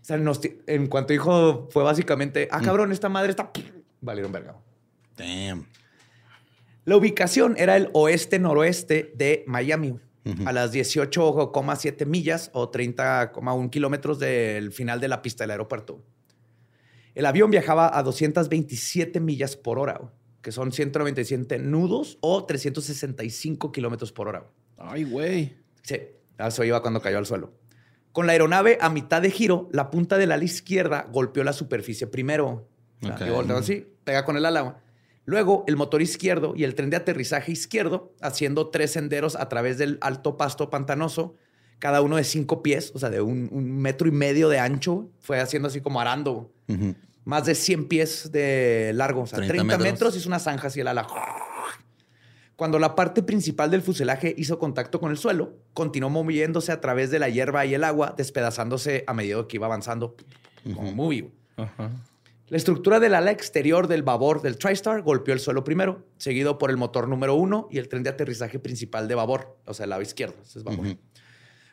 O sea, nos ti- en cuanto dijo, fue básicamente, ah, cabrón, esta madre está... <laughs> Valieron verga. Damn. La ubicación era el oeste-noroeste de Miami, a las 18,7 millas o 30,1 kilómetros del final de la pista del aeropuerto. El avión viajaba a 227 millas por hora, que son 197 nudos o 365 kilómetros por hora. Ay, güey. Sí, eso iba cuando cayó al suelo. Con la aeronave a mitad de giro, la punta del ala izquierda golpeó la superficie primero. Yo volteo así, pega con el ala. Luego, el motor izquierdo y el tren de aterrizaje izquierdo, haciendo tres senderos a través del alto pasto pantanoso, cada uno de cinco pies, o sea, de un, un metro y medio de ancho, fue haciendo así como arando. Más de 100 pies de largo, o sea, 30 30, metros. metros. hizo una zanja así el ala. Cuando la parte principal del fuselaje hizo contacto con el suelo, continuó moviéndose a través de la hierba y el agua, despedazándose a medida que iba avanzando, como movie. Ajá. La estructura del ala exterior del babor del TriStar golpeó el suelo primero, seguido por el motor número uno y el tren de aterrizaje principal de babor, o sea, el lado izquierdo. Ese es babor.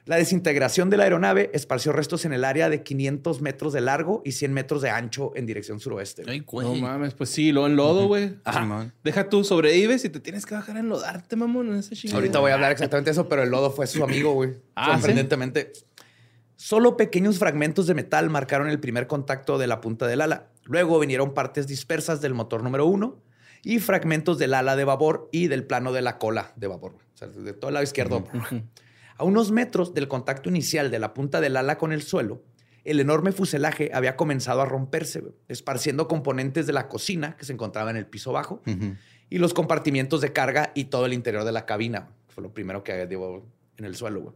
La desintegración de la aeronave esparció restos en el área de 500 metros de largo y 100 metros de ancho en dirección suroeste. Ay, güey. No mames, pues sí, lo en lodo, güey. Deja tú, sobrevives y te tienes que bajar a enlodarte, mamón, en ese chingado. Ahorita voy a hablar exactamente de eso, pero el lodo fue su <laughs> amigo, güey. Ah, Sorprendentemente. Solo pequeños fragmentos de metal marcaron el primer contacto de la punta del ala. Luego vinieron partes dispersas del motor número uno y fragmentos del ala de babor y del plano de la cola de babor. O sea, de todo el lado izquierdo. A unos metros del contacto inicial de la punta del ala con el suelo, el enorme fuselaje había comenzado a romperse, esparciendo componentes de la cocina que se encontraba en el piso bajo y los compartimientos de carga y todo el interior de la cabina. Fue lo primero que dio en el suelo. güey.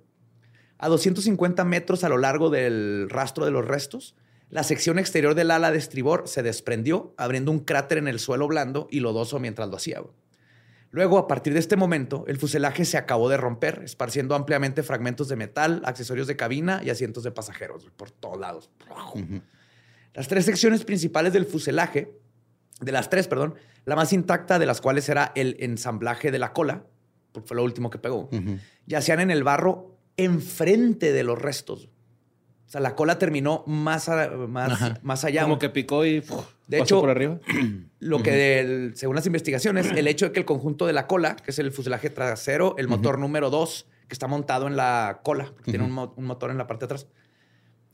A 250 metros a lo largo del rastro de los restos, la sección exterior del ala de estribor se desprendió, abriendo un cráter en el suelo blando y lodoso mientras lo hacía. güey. Luego, a partir de este momento, el fuselaje se acabó de romper, esparciendo ampliamente fragmentos de metal, accesorios de cabina y asientos de pasajeros por todos lados. Las tres secciones principales del fuselaje, de las tres, perdón, la más intacta de las cuales era el ensamblaje de la cola, porque fue lo último que pegó, Ujú. yacían en el barro enfrente de los restos. O sea, la cola terminó más, a- más, más allá. Como que picó y uf, De pasó hecho- por arriba. <clears throat> Lo que, del- según las investigaciones, el hecho de que el conjunto de la cola, que es el fuselaje trasero, el motor número 2, que está montado en la cola, porque tiene un, mo- un motor en la parte de atrás,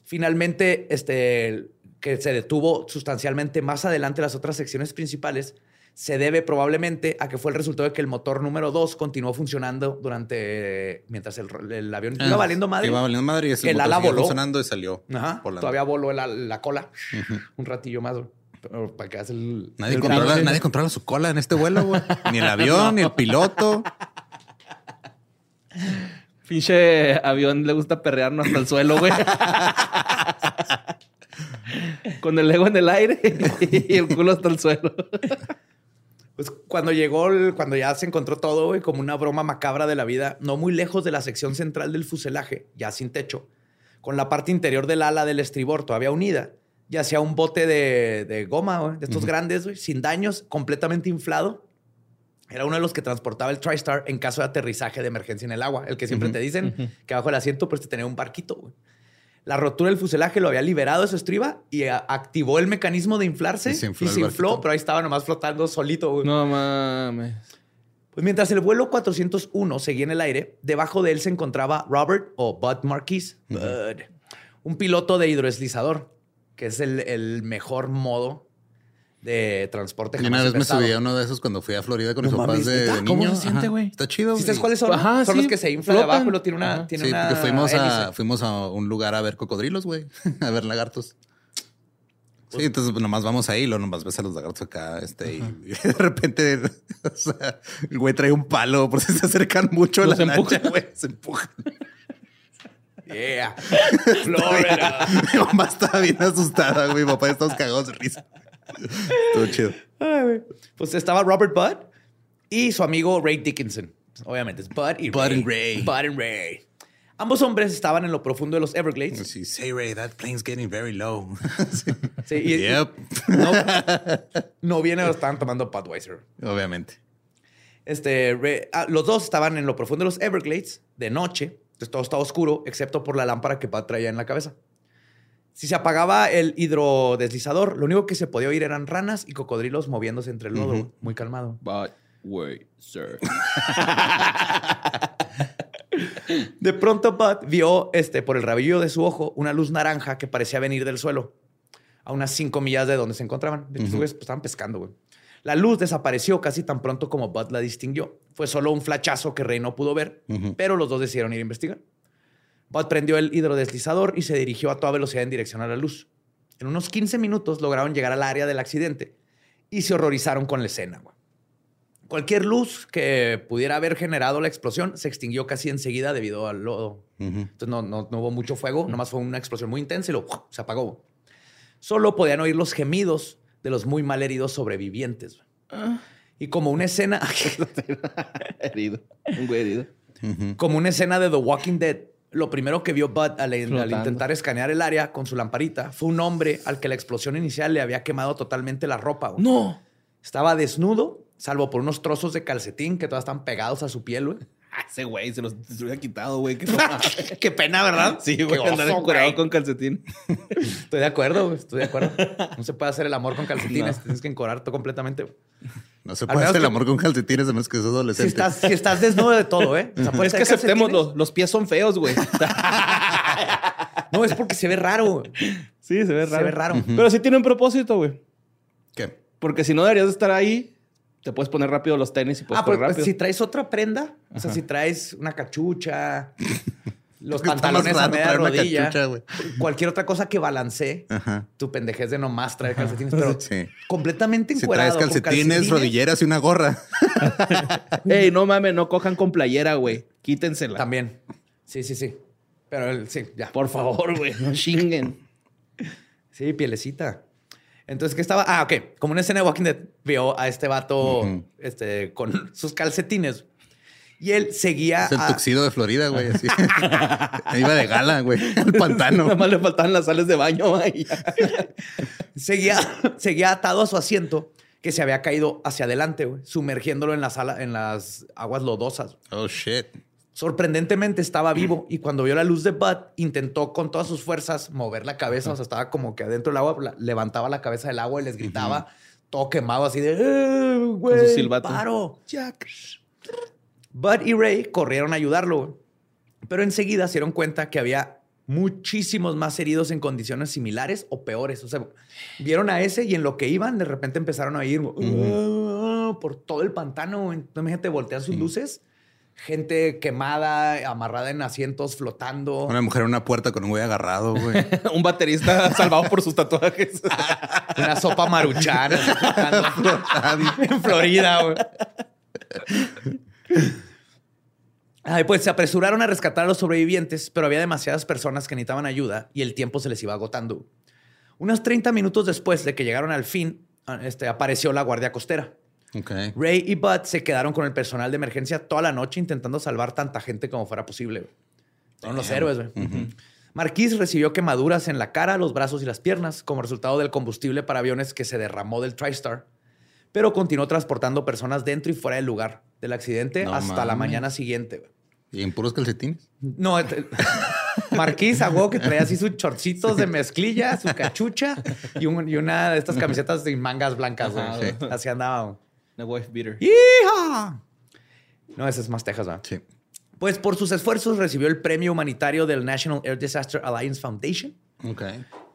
finalmente, este, que se detuvo sustancialmente más adelante las otras secciones principales, se debe probablemente a que fue el resultado de que el motor número 2 continuó funcionando durante, mientras el, el avión iba Ah, valiendo madre. Iba valiendo madre y ese el motor ala voló. funcionando y salió. Ajá, volando. todavía voló la, la cola <laughs> un ratillo más. Pero para que hagas el... Nadie el controla, nadie controla su cola en este vuelo, güey. Ni el avión, <laughs> ni el piloto. Pinche avión le gusta perrearnos hasta el suelo, güey. <laughs> Con el ego en el aire y el culo hasta el suelo. Pues cuando llegó, el- cuando ya se encontró todo, güey, como una broma macabra de la vida, no muy lejos de la sección central del fuselaje, ya sin techo, con la parte interior del ala del estribor todavía unida, ya sea un bote de, de goma, güey, de estos grandes, güey, sin daños, completamente inflado. Era uno de los que transportaba el TriStar en caso de aterrizaje de emergencia en el agua, el que siempre te dicen que abajo del asiento pues te tenía un barquito. güey. La rotura del fuselaje lo había liberado de su estriba y activó el mecanismo de inflarse Y se infló pero ahí estaba nomás flotando solito. güey. No mames. Pues mientras el vuelo 401 seguía en el aire, debajo de él se encontraba Robert o Bud Marquis, Bud, un piloto de hidrodeslizador, que es el, el mejor modo de transporte. Y una vez me subí a uno de esos cuando fui a Florida con mis No papás de, de ¿Cómo niño. se siente, güey? Está chido. ¿Sí sabes güey. cuáles son? Ajá, son sí, los que se inflan de flotan. abajo y lo tiene una, Ajá. tiene Sí, una porque fuimos a, fuimos a un lugar a ver cocodrilos, güey. <laughs> a ver lagartos. Sí, entonces pues, nomás vamos ahí, luego nomás ves a los lagartos acá, este, y, y de repente, <laughs> o sea, el güey trae un palo por si se acercan mucho a Los la lancha, empujan. <laughs> güey, se empujan. Yeah. Florida. Mi mamá estaba bien asustada, güey, mi papá estamos cagados de risa. Estuvo chido. Ay, güey. Pues estaba Robert Budd y su amigo Ray Dickinson. Obviamente es Bud y Bud Ray. and Ray. Bud and Ray. Ambos hombres estaban en lo profundo de los Everglades. Sí, say Ray, that plane's getting very low. <laughs> Sí, y- Yep. No, <laughs> no viene, estaban tomando Budweiser. Obviamente. Este, Ray- ah, los dos estaban en lo profundo de los Everglades de noche. Entonces todo estaba oscuro, excepto por la lámpara que Bud traía en la cabeza. Si se apagaba el hidrodeslizador, lo único que se podía oír eran ranas y cocodrilos moviéndose entre el lodo. Muy calmado. But wait, sir. <laughs> De pronto Bud vio este, por el rabillo de su ojo una luz naranja que parecía venir del suelo, a unas cinco millas de donde se encontraban. De pues, estaban pescando, güey. La luz desapareció casi tan pronto como Bud la distinguió. Fue solo un flachazo que Rey no pudo ver, pero los dos decidieron ir a investigar. Bud prendió el hidrodeslizador y se dirigió a toda velocidad en dirección a la luz. En unos 15 minutos lograron llegar al área del accidente y se horrorizaron con la escena. Cualquier luz que pudiera haber generado la explosión se extinguió casi enseguida debido al lodo. Entonces no, no- no hubo mucho fuego, nomás fue una explosión muy intensa y luego se apagó. Solo podían oír los gemidos de los muy mal heridos sobrevivientes. Y como una escena, <laughs> <laughs> herido. Un güey herido. como una escena de The Walking Dead, lo primero que vio Bud al, intentar escanear el área con su lamparita fue un hombre al que la explosión inicial le había quemado totalmente la ropa. güey. No. Estaba desnudo, salvo por unos trozos de calcetín que todavía están pegados a su piel. güey. <laughs> Ah, Ese güey se los se hubiera quitado, güey. Qué, <laughs> Qué pena, ¿verdad? Sí, Qué güey, andar oso, encuerado con calcetín. Estoy de acuerdo, güey, estoy de acuerdo. No se puede hacer el amor con <laughs> calcetines, tienes que encorar todo completamente. güey. No se puede hacer el que- amor con calcetines a menos que seas Si adolescente. estás, si estás desnudo de todo, ¿eh? O sea, puedes Es que aceptemos, los, los pies son feos, güey. <laughs> No, es porque se ve raro. güey. sí, se ve raro. Se ve raro. Pero sí tiene un propósito, güey. ¿Qué? Porque si no deberías de estar ahí, te puedes poner rápido los tenis y puedes Ah, pues, correr rápido. si traes otra prenda, o sea, si traes una cachucha, los pantalones a media rodilla, cachucha, güey. cualquier otra cosa que balancee Ajá. tu pendejez de nomás traer calcetines, pero Sí. completamente Si encuerado. traes con calcetines, rodilleras y una gorra. <laughs> Ey, no mames, no cojan con playera, güey. Quítensela. También. Sí, sí, sí. Pero el- sí, ya. Por favor, güey. No chinguen. Sí, pielecita. Entonces, ¿qué estaba? Ah, ok. Como una escena de Walking Dead, vio a este vato este, con sus calcetines. Y él seguía. Es el a- tuxido de Florida, güey. Así. <laughs> Iba de gala, güey. Al pantano. Nada más le faltaban las sales de baño, güey. <laughs> seguía, seguía atado a su asiento que se había caído hacia adelante, güey, sumergiéndolo en en las aguas lodosas. Oh, shit. Sorprendentemente estaba vivo y cuando vio la luz de Bud intentó con todas sus fuerzas mover la cabeza, o sea, estaba como que adentro del agua, la- levantaba la cabeza del agua y les gritaba, todo quemado así de, "Eh, güey, su silbato. paro, Jack. Bud y Ray corrieron a ayudarlo, pero enseguida se dieron cuenta que había muchísimos más heridos en condiciones similares o peores. O sea, vieron a ese y en lo que iban, de repente empezaron a ir "Ah", por todo el pantano. Entonces, Imagínate, voltean sus luces. Gente quemada, amarrada en asientos, flotando. Una mujer en una puerta con un güey agarrado, güey. <laughs> Un baterista <laughs> salvado por sus tatuajes. <laughs> Una sopa maruchan flotando en Florida. güey. Ay, pues se apresuraron a rescatar a los sobrevivientes, pero había demasiadas personas que necesitaban ayuda y el tiempo se les iba agotando. Unos 30 minutos después de que llegaron al fin, este, apareció la guardia costera. Ok. Ray y Bud se quedaron con el personal de emergencia toda la noche intentando salvar tanta gente como fuera posible. Son los héroes, güey. Marquis recibió quemaduras en la cara, los brazos y las piernas como resultado del combustible para aviones que se derramó del TriStar, pero continuó transportando personas dentro y fuera del lugar del accidente No hasta la mames. mañana siguiente. ¿Y en puros calcetines? No, este- <laughs> Marquis a que traía así sus chorcitos de mezclilla, su cachucha y, un- y una de estas camisetas de mangas blancas. Ajá, Sí. Así andaba. The wife beater. ¡Hija! No, ese es más Texas, ¿verdad? Sí. Pues por sus esfuerzos recibió el premio humanitario del National Air Disaster Alliance Foundation Ok.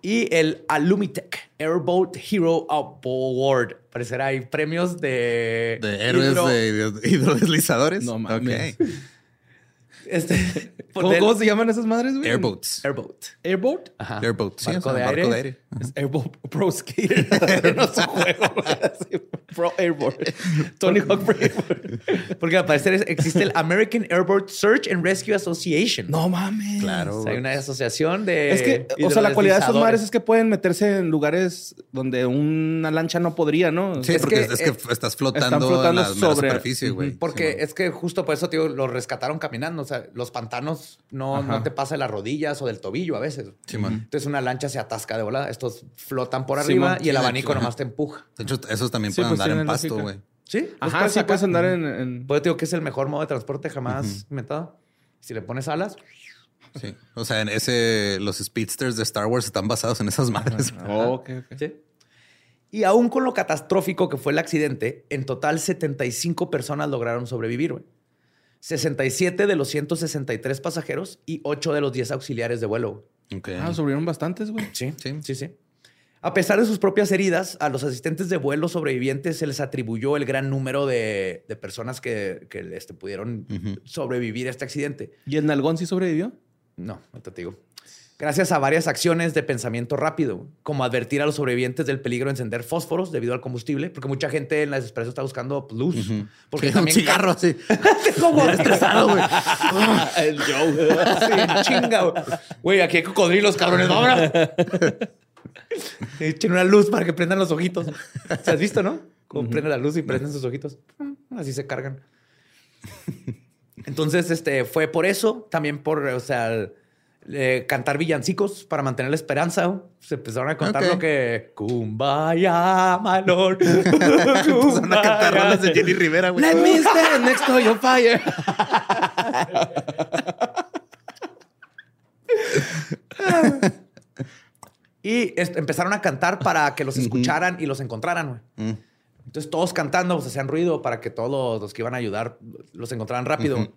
Y el Alumitech Airboat Hero Award. Parecerá hay premios de... De héroes hidro- de hidro- <laughs> hidrodeslizadores. No mames. Ok. Este, <laughs> ¿Cómo, del- cómo se llaman esas madres, güey? Airboats. Airboat. Airboat. Ajá. Airboat. Sí, Barco o sea, de barco aire. Es Airboat Pro Skater. <laughs> no es un juego, Pro Airboat. <laughs> Tony Hawk Pro Airboat. <laughs> Porque al parecer existe el American Airboat Search and Rescue Association. No mames. Claro. O sea, hay una asociación de... Es que, o sea, la cualidad de esos mares es que pueden meterse en lugares donde una lancha no podría, ¿no? Sí, Es porque que, es que eh, estás flotando, están flotando en la sobre- superficie, güey. Porque Sí, es que justo por eso, tío, los rescataron caminando. O sea, los pantanos no, Ajá. no te pasa de las rodillas o del tobillo a veces. Simón. Entonces una lancha se atasca de volada. Estos flotan por arriba y el Sí, abanico nomás te empuja. De hecho, esos también Sí, pueden pues, andar en pasto, güey. Sí, Ajá, puedes sí, puedes andar en... en- Pues, tío, que es el mejor modo de transporte jamás inventado. Si le pones alas, Sí. O sea, en ese, los speedsters de Star Wars están basados en esas madres. Oh, ok, ok. sí. Y aún con lo catastrófico que fue el accidente, en total 75 personas lograron sobrevivir. güey. 67 de los 163 pasajeros y 8 de los 10 auxiliares de vuelo. güey. Ok. Ah, sobrevivieron bastantes, güey. Sí, Sí. sí, sí. A pesar de sus propias heridas, a los asistentes de vuelo sobrevivientes se les atribuyó el gran número de, de personas que, que, este, pudieron sobrevivir a este accidente. ¿Y el nalgón sí sobrevivió? No, no te digo. Gracias a varias acciones de pensamiento rápido, como advertir a los sobrevivientes del peligro de encender fósforos debido al combustible, porque mucha gente en la desesperación está buscando luz. Porque Sí, un también cigarro así. <laughs> como estresado, güey. <laughs> el Joe. Sí, chinga, güey. Güey, aquí hay cocodrilos, cabrones. <laughs> Echen una luz para que prendan los ojitos. <laughs> ¿Se has visto, no? Como prende la luz y prenden sus ojitos. Así se cargan. <laughs> Entonces, este, fue por eso, también por, o sea, eh, cantar villancicos para mantener la esperanza. Se empezaron a contar lo que... Kumbaya, my lord. Empezaron a cantar rolas de Jenny Rivera, güey. Let me stand next to your fire. Y empezaron a cantar para que los escucharan y los encontraran, güey. Mm. Entonces todos cantando, pues hacían ruido para que todos los, los que iban a ayudar los encontraran rápido. Ujú.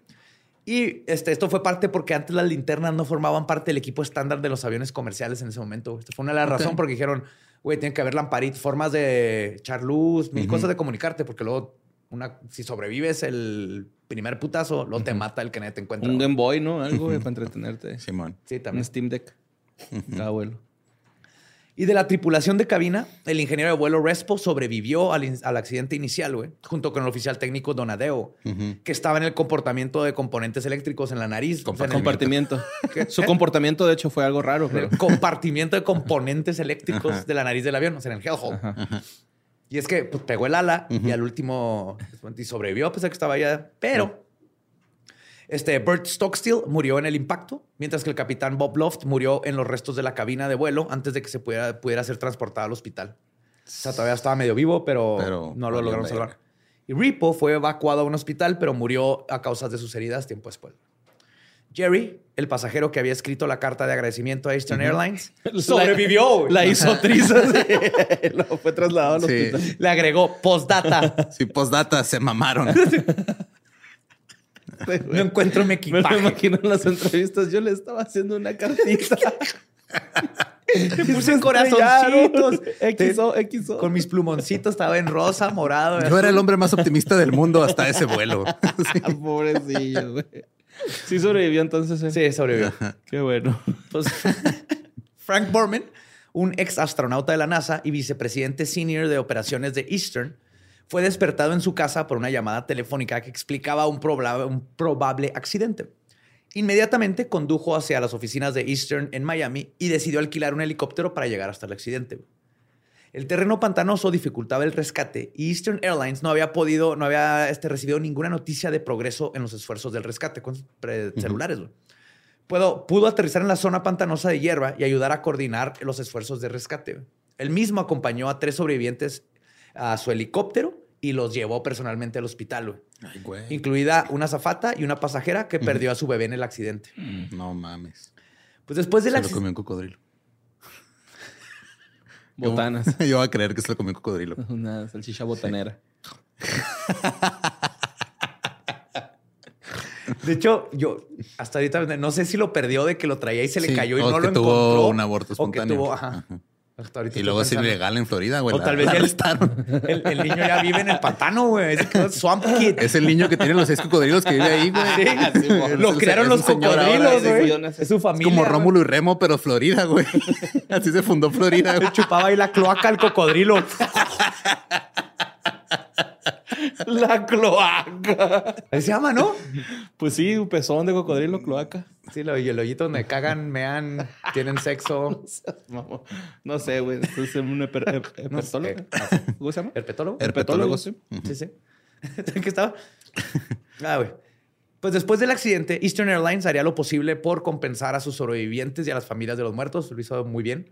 Y este, esto fue parte porque antes las linternas no formaban parte del equipo estándar de los aviones comerciales en ese momento. Esta fue una de las Ok. razones porque dijeron, güey, tiene que haber lamparitas, formas de echar luz, mil cosas de comunicarte, porque luego una, si sobrevives el primer putazo, luego te mata el que nadie te encuentra. Un. Game Boy, ¿no? Algo güey, para entretenerte. Simón. Sí, Un también. Steam Deck. Cada vuelo. Y de la tripulación de cabina, el ingeniero de vuelo Respo sobrevivió al, al accidente inicial, güey, junto con el oficial técnico Donadeo, que estaba en el comportamiento de componentes eléctricos en la nariz. o sea, en el- Compartimiento. <laughs> Su comportamiento, de hecho, fue algo raro. en el compartimiento de componentes eléctricos Ajá. de la nariz del avión, o sea, en el hellhole. Ajá. Y es que pues, pegó el ala y al último y sobrevivió a pesar que estaba allá. Pero este Bert Stockstill murió en el impacto, mientras que el capitán Bob Loft murió en los restos de la cabina de vuelo antes de que se pudiera, pudiera ser transportado al hospital. O sea, todavía estaba medio vivo, pero, Pero no lo lograron salvar. Y Repo fue evacuado a un hospital, pero murió a causa de sus heridas tiempo después. Jerry, el pasajero que había escrito la carta de agradecimiento a Eastern Airlines, <laughs> sobrevivió. güey. La hizo trizas. <laughs> Lo fue trasladado al Sí. hospital. Le agregó postdata. Sí, postdata, se mamaron. <laughs> No encuentro mi <laughs> Me lo equipaje. imagino en las entrevistas. Yo le estaba haciendo una cartita. <laughs> Le puse <laughs> corazoncitos. XO, XO. Con mis plumoncitos estaba en rosa, morado. Yo era el hombre más optimista del mundo hasta ese vuelo. Sí. Ah, Pobrecillo, güey. Sí sobrevivió entonces. eh? Sí, sobrevivió. Qué bueno. Pues, Frank Borman, un ex astronauta de la NASA y vicepresidente senior de operaciones de Eastern, fue despertado en su casa por una llamada telefónica que explicaba un, probable accidente. Inmediatamente condujo hacia las oficinas de Eastern en Miami y decidió alquilar un helicóptero para llegar hasta el accidente. El terreno pantanoso dificultaba el rescate y Eastern Airlines no había podido, no había este, recibido ninguna noticia de progreso en los esfuerzos del rescate con sus celulares. Puedo, pudo aterrizar en la zona pantanosa de hierba y ayudar a coordinar los esfuerzos de rescate. Él mismo acompañó a tres sobrevivientes a su helicóptero y los llevó personalmente al hospital, güey. Ay, güey. incluida una zafata y una pasajera que perdió a su bebé en el accidente. No mames. Pues después del Se lo accidente... comió un cocodrilo. <laughs> Botanas. Yo voy a creer que se lo comió un cocodrilo. <laughs> Una salchicha botanera. <laughs> De hecho, yo hasta ahorita no sé si lo perdió de que lo traía y se le Sí, cayó y o no que lo tuvo encontró. un aborto O que espontáneo. tuvo, ajá. Ajá. Hasta ahorita Y luego es ilegal en Florida, güey. O la- tal vez el, el, el niño ya vive en el pantano, güey. Swamp Kid. Es el niño que tiene los seis cocodrilos que vive ahí, güey. Sí. Es Lo crearon los cocodrilos, sí, güey. sí. Es su Es familia. como. Rómulo y Remo, pero Florida, güey. <laughs> Así se fundó Florida, güey. Le chupaba ahí la cloaca al cocodrilo. <laughs> La cloaca. Ahí se llama, ¿no? Pues sí, un pezón de cocodrilo cloaca. Sí, lo, y el hoyito donde cagan, mean, tienen sexo. No sé, güey. Es un No sé. herpetólogo. ¿Cómo se llama? ¿Herpetólogo? Herpetólogos. sí. Sí, sí. <laughs> ¿En qué estaba? Ah, güey. Pues después del accidente, Eastern Airlines haría lo posible por compensar a sus sobrevivientes y a las familias de los muertos. Lo hizo muy bien.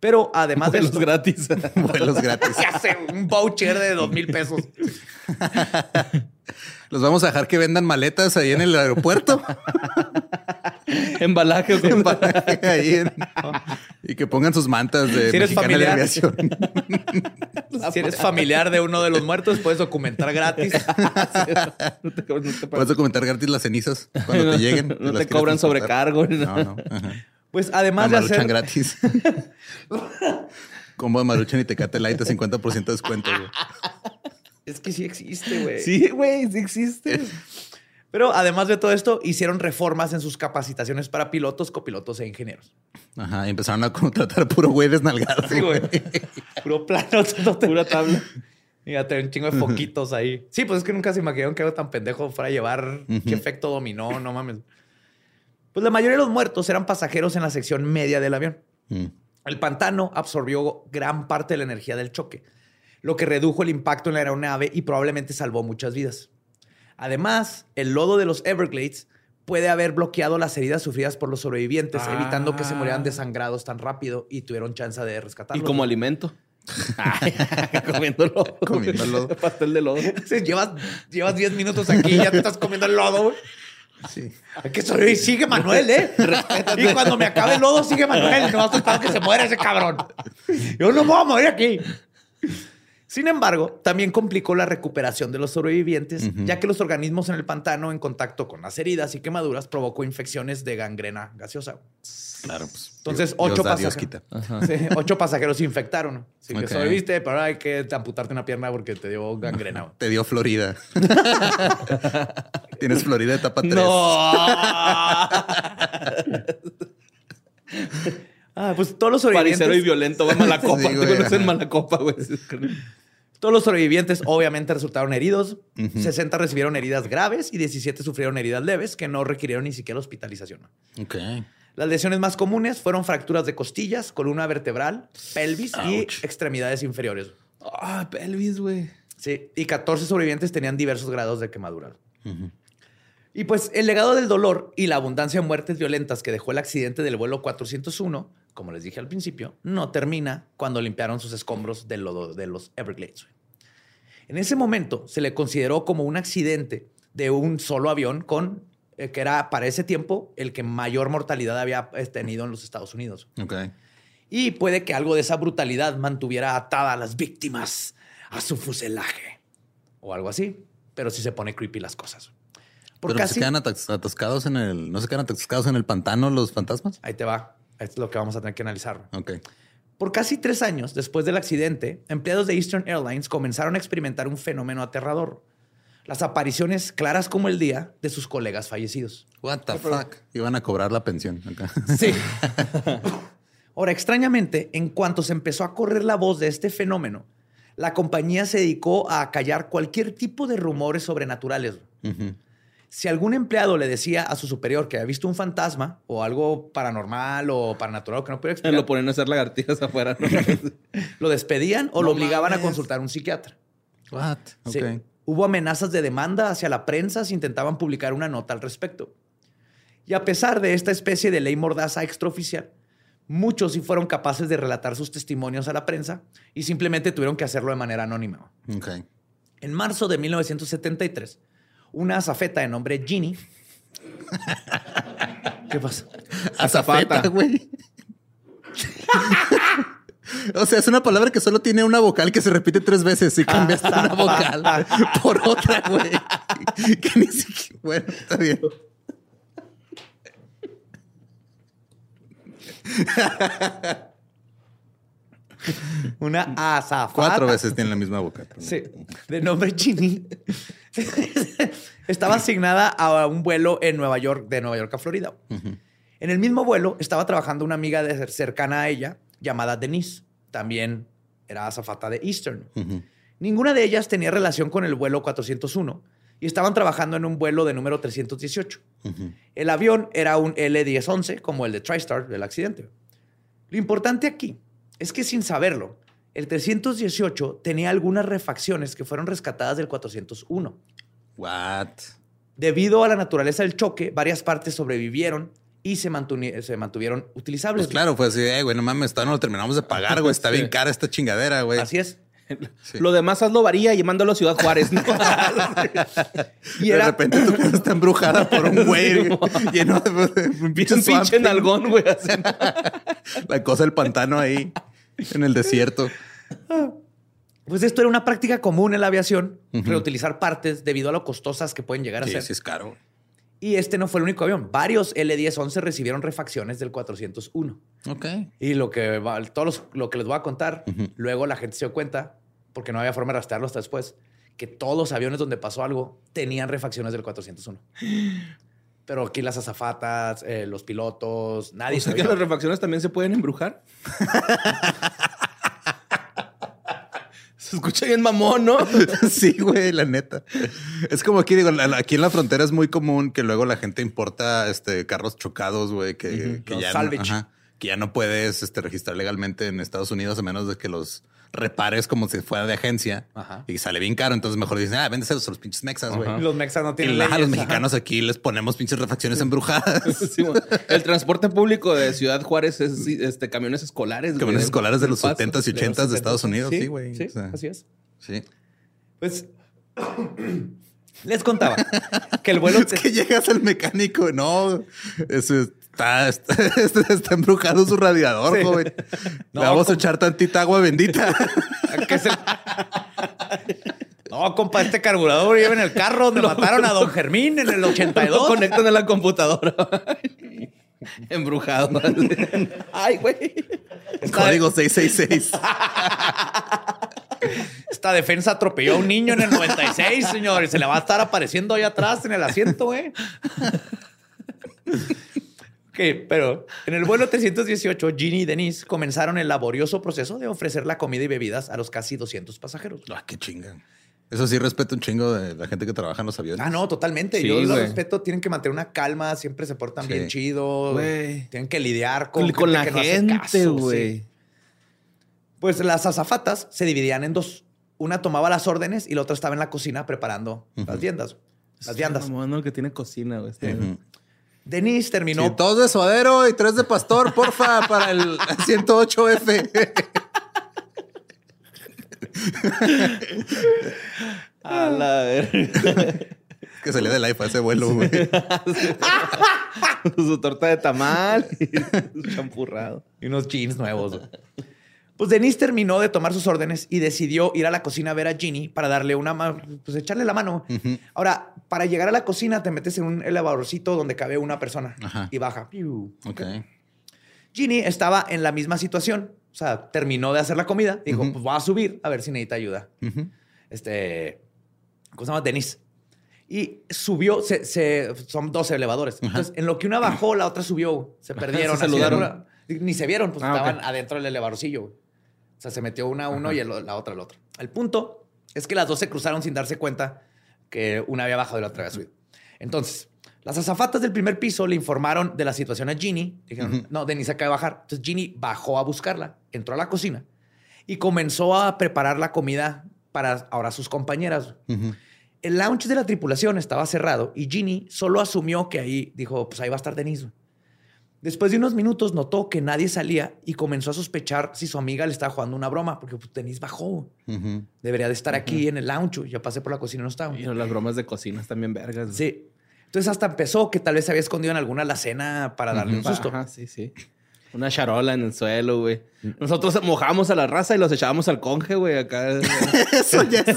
Pero además de esto, gratis. <laughs> Vuelos gratis. <laughs> se hace un voucher de dos mil pesos. <laughs> Los vamos a dejar que vendan maletas ahí en el aeropuerto. Embalaje. güey. Ahí en- y que pongan sus mantas de Si eres de familiar. aviación. Si eres familiar de uno de los muertos, puedes documentar gratis. No te, no te, Puedes documentar gratis las cenizas cuando te lleguen. no te cobran sobrecargo. No, no. Ajá. Pues además de Maruchan hacer... gratis. <laughs> Combo de Maruchan y Tecate Light a 50% de descuento, güey. Es que sí existe, güey. Sí, güey, sí existe. <laughs> Pero además de todo esto, hicieron reformas en sus capacitaciones para pilotos, copilotos e ingenieros. Ajá, y empezaron a contratar puro güey desnalgado. Sí, güey. <laughs> Puro plano. Pura tabla. Fíjate, un chingo de foquitos ahí. Sí, pues es que nunca se imaginaron que algo tan pendejo fuera a llevar qué efecto dominó, no mames. Pues la mayoría de los muertos eran pasajeros en la sección media del avión. Mm. El pantano absorbió gran parte de la energía del choque, lo que redujo el impacto en la aeronave y probablemente salvó muchas vidas. Además, el lodo de los Everglades puede haber bloqueado las heridas sufridas por los sobrevivientes, Ah. evitando que se murieran desangrados tan rápido y tuvieron chance de Y rescatarlos. como alimento. <laughs> Comiendo lodo. Comiendo lodo. Pastel de lodo. <laughs> Llevas, llevas 10 minutos aquí y ya te estás comiendo el lodo. Sí. Hay que sobrevivir. Sigue Manuel, ¿eh? Y cuando me acabe el lodo, sigue Manuel. No estoy esperando que se muera ese cabrón. Yo no me voy a morir aquí. Sin embargo, también complicó la recuperación de los sobrevivientes, ya que los organismos en el pantano, en contacto con las heridas y quemaduras, provocó infecciones de gangrena gaseosa. Claro, pues. Entonces, Dios ocho Dios pasajeros. quita. Sí, ocho pasajeros se infectaron. Así que sobreviviste, pero ahora hay que amputarte una pierna porque te dio gangrena. <laughs> Te dio Florida. <laughs> Tienes Florida etapa 3. <laughs> Ah, pues todos los sobrevivientes. Paricero y violento. Va mala <laughs> copa. Sí, Te güey, <laughs> ajá. mala copa, güey. Todos los sobrevivientes obviamente resultaron heridos. 60 recibieron heridas graves y 17 sufrieron heridas leves que no requirieron ni siquiera hospitalización. Ok. Las lesiones más comunes fueron fracturas de costillas, columna vertebral, pelvis y extremidades inferiores. Ah, pelvis, güey. Sí, y 14 sobrevivientes tenían diversos grados de quemadura. Y pues el legado del dolor y la abundancia de muertes violentas que dejó el accidente del vuelo 401, como les dije al principio, no termina cuando limpiaron sus escombros de los Everglades. En ese momento se le consideró como un accidente de un solo avión con eh, que era para ese tiempo el que mayor mortalidad había eh, tenido en los Estados Unidos. Ok. Y puede que algo de esa brutalidad mantuviera atada a las víctimas a su fuselaje o algo así. Pero sí se pone creepy las cosas. Por Pero casi, se quedan atas- atascados en el. ¿No se quedan atascados en el pantano los fantasmas? ahí te va. Esto es lo que vamos a tener que analizar. Ok. Por casi tres años después del accidente, empleados de Eastern Airlines comenzaron a experimentar un fenómeno aterrador. Las apariciones claras como el día de sus colegas fallecidos. What the fuck? Iban a cobrar la pensión acá. Sí. <laughs> Ahora, extrañamente, en cuanto se empezó a correr la voz de este fenómeno, la compañía se dedicó a callar cualquier tipo de rumores sobrenaturales. Si algún empleado le decía a su superior que había visto un fantasma o algo paranormal o paranatural que no podía <laughs> explicar, Lo ponen a hacer lagartijas afuera. ¿no? <laughs> lo despedían o lo obligaban a consultar a un psiquiatra. What? Sí. Ok. Hubo amenazas de demanda hacia la prensa si intentaban publicar una nota al respecto. Y a pesar de esta especie de ley mordaza extraoficial, muchos sí fueron capaces de relatar sus testimonios a la prensa y simplemente tuvieron que hacerlo de manera anónima. Ok. En marzo de 1973, una azafeta de nombre Ginny. <laughs> ¿Qué pasa? Azafata. Azafeta, güey. O sea, es una palabra que solo tiene una vocal que se repite tres veces y cambiaste una vocal <laughs> por otra, güey. Que ni siquiera. Bueno, está bien. <laughs> Una azafata. Cuatro veces tiene la misma vocal. Sí, de nombre Ginny. estaba asignada a un vuelo en Nueva York, de Nueva York a Florida. En el mismo vuelo estaba trabajando una amiga de- cercana a ella llamada Denise. También era azafata de Eastern. Ninguna de ellas tenía relación con el vuelo 401 y estaban trabajando en un vuelo de número 318. El avión era un L-1011, como el de TriStar del accidente. Lo importante aquí es que sin saberlo, el 318 tenía algunas refacciones que fueron rescatadas del 401. What? Debido a la naturaleza del choque, varias partes sobrevivieron y se, se mantuvieron utilizables. Pues claro, fue así, güey, no mames, no lo terminamos de pagar, güey. Está <laughs> Sí. bien cara esta chingadera, güey. Así es. Sí. Lo demás hazlo varía y mándalo a Ciudad Juárez. ¿no? <laughs> Y de repente tu casa está embrujada por un güey lleno de, de un un pinche pinche nalgón, güey. así. <laughs> La cosa del pantano ahí en el desierto. pues esto era una práctica común en la aviación, reutilizar partes debido a lo costosas que pueden llegar a Sí, ser. sí es caro. Y este no fue el único avión. Varios L-1011 recibieron refacciones del 401. Ok. Y lo que, va- todo los- lo que les voy a contar, luego la gente se dio cuenta, porque no había forma de rastrearlo hasta después, que todos los aviones donde pasó algo tenían refacciones del 401. <gasps> Pero aquí las azafatas, eh, los pilotos, nadie O sea que las refacciones también se pueden embrujar. <laughs> Se escucha bien mamón, ¿no? <laughs> Sí, güey, la neta. Es como aquí, digo, aquí en la frontera es muy común que luego la gente importa este, carros chocados, güey, que, que ya, ajá, que ya no puedes este, registrar legalmente en Estados Unidos a menos de que los repares como si fuera de agencia Ajá. y sale bien caro. Entonces mejor dicen, ah, véndeselos a los pinches mexas, güey. Los mexas no Y tienen la- a los leyes, mexicanos aquí les ponemos pinches refacciones embrujadas. <laughs> Sí, el transporte público de Ciudad Juárez es este, camiones escolares. güey. Camiones escolares de los Paso. 70s y 80s de Estados Unidos. Sí, Sí, güey. sí, O sea, así es. sí. Pues <clears throat> les contaba que el vuelo... <laughs> Es que llegas al mecánico, no, eso está, <laughs> está, está embrujado su radiador, Sí. joven. No, Le vamos a echar tantita agua bendita. <laughs> No, compa, este carburador lleva en el carro donde <laughs> mataron a don Germín en el Lo 82. conectan a la computadora. Embrujado. Ay, güey. Código 666. Esta defensa atropelló a un niño en el 96, señor, y se le va a estar apareciendo ahí atrás en el asiento, güey. Ok, pero en el vuelo 318, Ginny y Denise comenzaron el laborioso proceso de ofrecer la comida y bebidas a los casi 200 pasajeros. Ah, qué chinga. Eso sí, respeto un chingo de la gente que trabaja en los aviones. Ah, no, totalmente. Sí, Yo los güey. respeto. Tienen que mantener una calma, siempre se portan Sí. bien chido. Güey. Tienen que lidiar con, Con, con la que no hace gente, caso, sí. güey. Pues las azafatas se dividían en dos. Una tomaba las órdenes y la otra estaba en la cocina preparando las viandas. Las viandas. Mamón, el que tiene cocina, güey. Ujú. Denise terminó. Sí, dos de suadero y tres de pastor, porfa, <laughs> para el 108F. A la verga. que salía del IFA ese vuelo, güey. <laughs> Su torta de tamal y su champurrado. y unos jeans nuevos. güey. Pues Denise terminó de tomar sus órdenes y decidió ir a la cocina a ver a Ginny para darle una ma- pues echarle la mano. Ahora, para llegar a la cocina te metes en un elevadorcito donde cabe una persona Ajá. y baja. Piu. Ok. Ginny estaba en la misma situación. O sea, terminó de hacer la comida. Dijo, pues voy a subir a ver si necesita ayuda. Este, ¿cómo se llama? Denise. Y subió, se, se- son dos elevadores. Entonces, en lo que una bajó, la otra subió. Se perdieron. se saludaron. Ni se vieron, pues Ah, estaban adentro del elevadorcillo. Sea, se metió una a uno y el- la otra al otro. El punto es que las dos se cruzaron sin darse cuenta que una había bajado y la otra había subido. Entonces, las azafatas del primer piso le informaron de la situación a Ginny. Dijeron, no, Denise acaba de bajar. Entonces Ginny bajó a buscarla, entró a la cocina y comenzó a preparar la comida para ahora sus compañeras. El lounge de la tripulación estaba cerrado y Ginny solo asumió que ahí, dijo, pues ahí va a estar Denise. Después de unos minutos notó que nadie salía y comenzó a sospechar si su amiga le estaba jugando una broma, porque pues, Denise bajó. Debería de estar aquí en el lounge. Ya pasé por la cocina y no estaba. Y las bromas de cocina bien vergas. Sí. Entonces hasta empezó que tal vez se había escondido en alguna alacena para darle un susto. Ajá, sí, sí. Una charola en el suelo, güey. Nosotros mojamos a la raza y los echábamos al conge, güey, acá. <laughs> Eso ya es,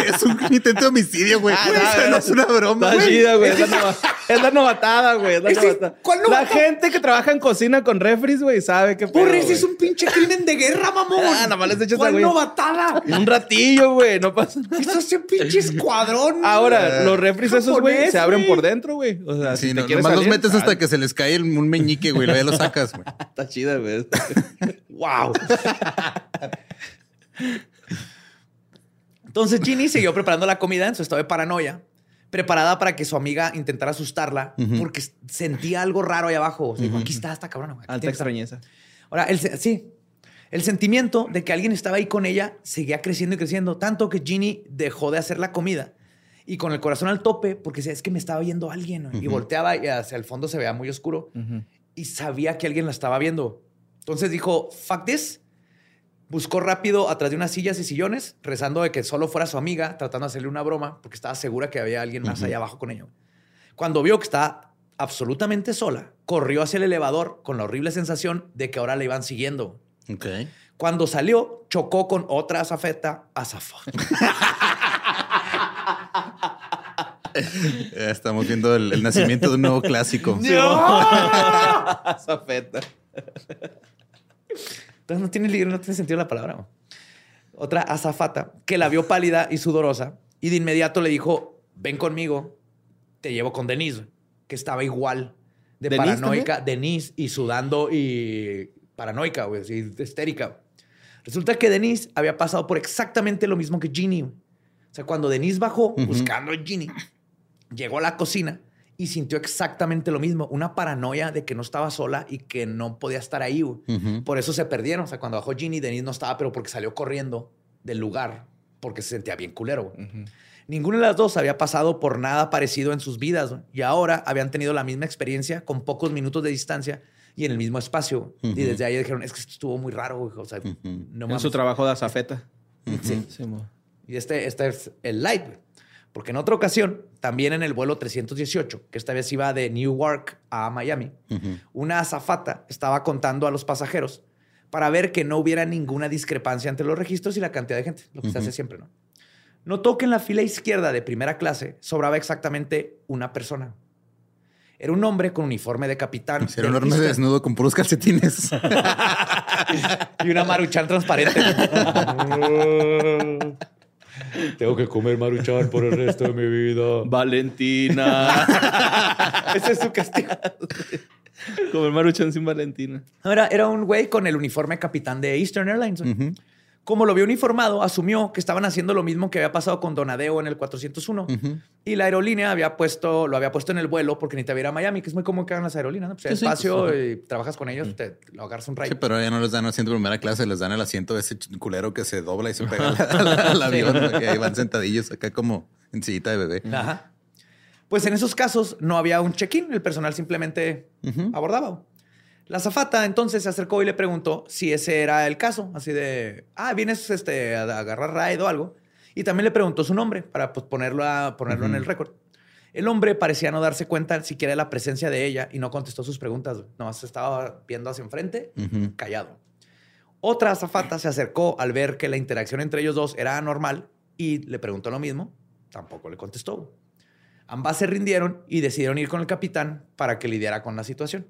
es un intento de homicidio, güey. Ah, Eso no no. es una broma, güey. chida, güey. Es, la <laughs> nova- es la novatada, güey. Es la, Ese- novatada. ¿cuál la novatada? gente que trabaja en cocina con refris, güey, sabe que Porra, ese es un pinche crimen de guerra, mamón. <laughs> Ah, nada más les echas a ¿Cuál güey. novatada? Un ratillo, güey. No pasa nada. Eso es un pinche escuadón. Ahora, los refris esos, güey, se abren por dentro, güey. O sea, Sí, si no, te quieres nomás los metes sal. hasta que se les cae un meñique, güey. Luego ya lo sacas, güey. Está chida, güey. <laughs> Wow. Entonces Ginny siguió preparando la comida en su estado de paranoia, preparada para que su amiga intentara asustarla porque sentía algo raro ahí abajo. O sea, dijo, aquí está esta cabrona. Alta tiene que estar". extrañeza. Ahora, el, sí, el sentimiento de que alguien estaba ahí con ella seguía creciendo y creciendo, tanto que Ginny dejó de hacer la comida y con el corazón al tope, porque decía, es que me estaba viendo alguien. Y volteaba y hacia el fondo se veía muy oscuro y sabía que alguien la estaba viendo. Entonces dijo, fuck this. Buscó rápido atrás de unas sillas y sillones, rezando de que solo fuera su amiga, tratando de hacerle una broma, porque estaba segura que había alguien más allá abajo con ella. Cuando vio que estaba absolutamente sola, corrió hacia el elevador con la horrible sensación de que ahora le iban siguiendo. Ok. Cuando salió, chocó con otra azafeta, azafata. <laughs> <laughs> Estamos viendo el, el nacimiento de un nuevo clásico. <laughs> Zafeta. <laughs> Entonces no tiene, no tiene sentido la palabra. Otra azafata que la vio pálida y sudorosa y de inmediato le dijo, ven conmigo, te llevo con Denise, que estaba igual de ¿Denise paranoica, Denise, y sudando y paranoica, güey, histérica. Resulta que Denise había pasado por exactamente lo mismo que Ginny. O sea, cuando Denise bajó buscando a Ginny, llegó a la cocina y sintió exactamente lo mismo, una paranoia de que no estaba sola y que no podía estar ahí. Por eso se perdieron. O sea, cuando bajó Ginny, Denise no estaba, pero porque salió corriendo del lugar porque se sentía bien culero. güey. Ninguna de las dos había pasado por nada parecido en sus vidas y ahora habían tenido la misma experiencia con pocos minutos de distancia y en el mismo espacio. güey. Y desde ahí dijeron, es que esto estuvo muy raro. güey. O sea, no En mames. su trabajo de azafeta. Sí. Y este, este es el light. güey. Porque en otra ocasión, también en el vuelo 318, que esta vez iba de Newark a Miami, una azafata estaba contando a los pasajeros para ver que no hubiera ninguna discrepancia entre los registros y la cantidad de gente, lo que se hace siempre, ¿no? Notó que en la fila izquierda de primera clase sobraba exactamente una persona. Era un hombre con uniforme de capitán. Era un Eastern- desnudo con puros calcetines. <laughs> y una maruchan transparente. <laughs> Tengo que comer maruchan por el resto de mi vida. Valentina. <laughs> Ese es su castigo. Como el maruchan sin Valentina. Era, era un güey con el uniforme capitán de Eastern Airlines. güey. Como lo vio uniformado, asumió que estaban haciendo lo mismo que había pasado con Donadeo en el 401. Y la aerolínea había puesto, lo había puesto en el vuelo porque necesitaba ir a Miami, que es muy común que hagan las aerolíneas. ¿no? Pues hay Sí, sí. espacio y trabajas con ellos, te lo agarras un rayo. Sí, pero ya no les dan asiento de primera clase, les dan el asiento de ese culero que se dobla y se pega al, <laughs> avión. ahí van sentadillos acá como en sillita de bebé. Ajá. Pues en esos casos no había un check-in, el personal simplemente abordaba. La zafata entonces se acercó y le preguntó si ese era el caso, así de, ah, vienes este, a agarrar ride o algo. Y también le preguntó su nombre para pues, ponerlo, a- ponerlo en el récord. El hombre parecía no darse cuenta siquiera de la presencia de ella y no contestó sus preguntas. Nomás estaba viendo hacia enfrente, Ujú. callado. Otra azafata se acercó al ver que la interacción entre ellos dos era anormal y le preguntó lo mismo. Tampoco le contestó. Ambas se rindieron y decidieron ir con el capitán para que lidiara con la situación.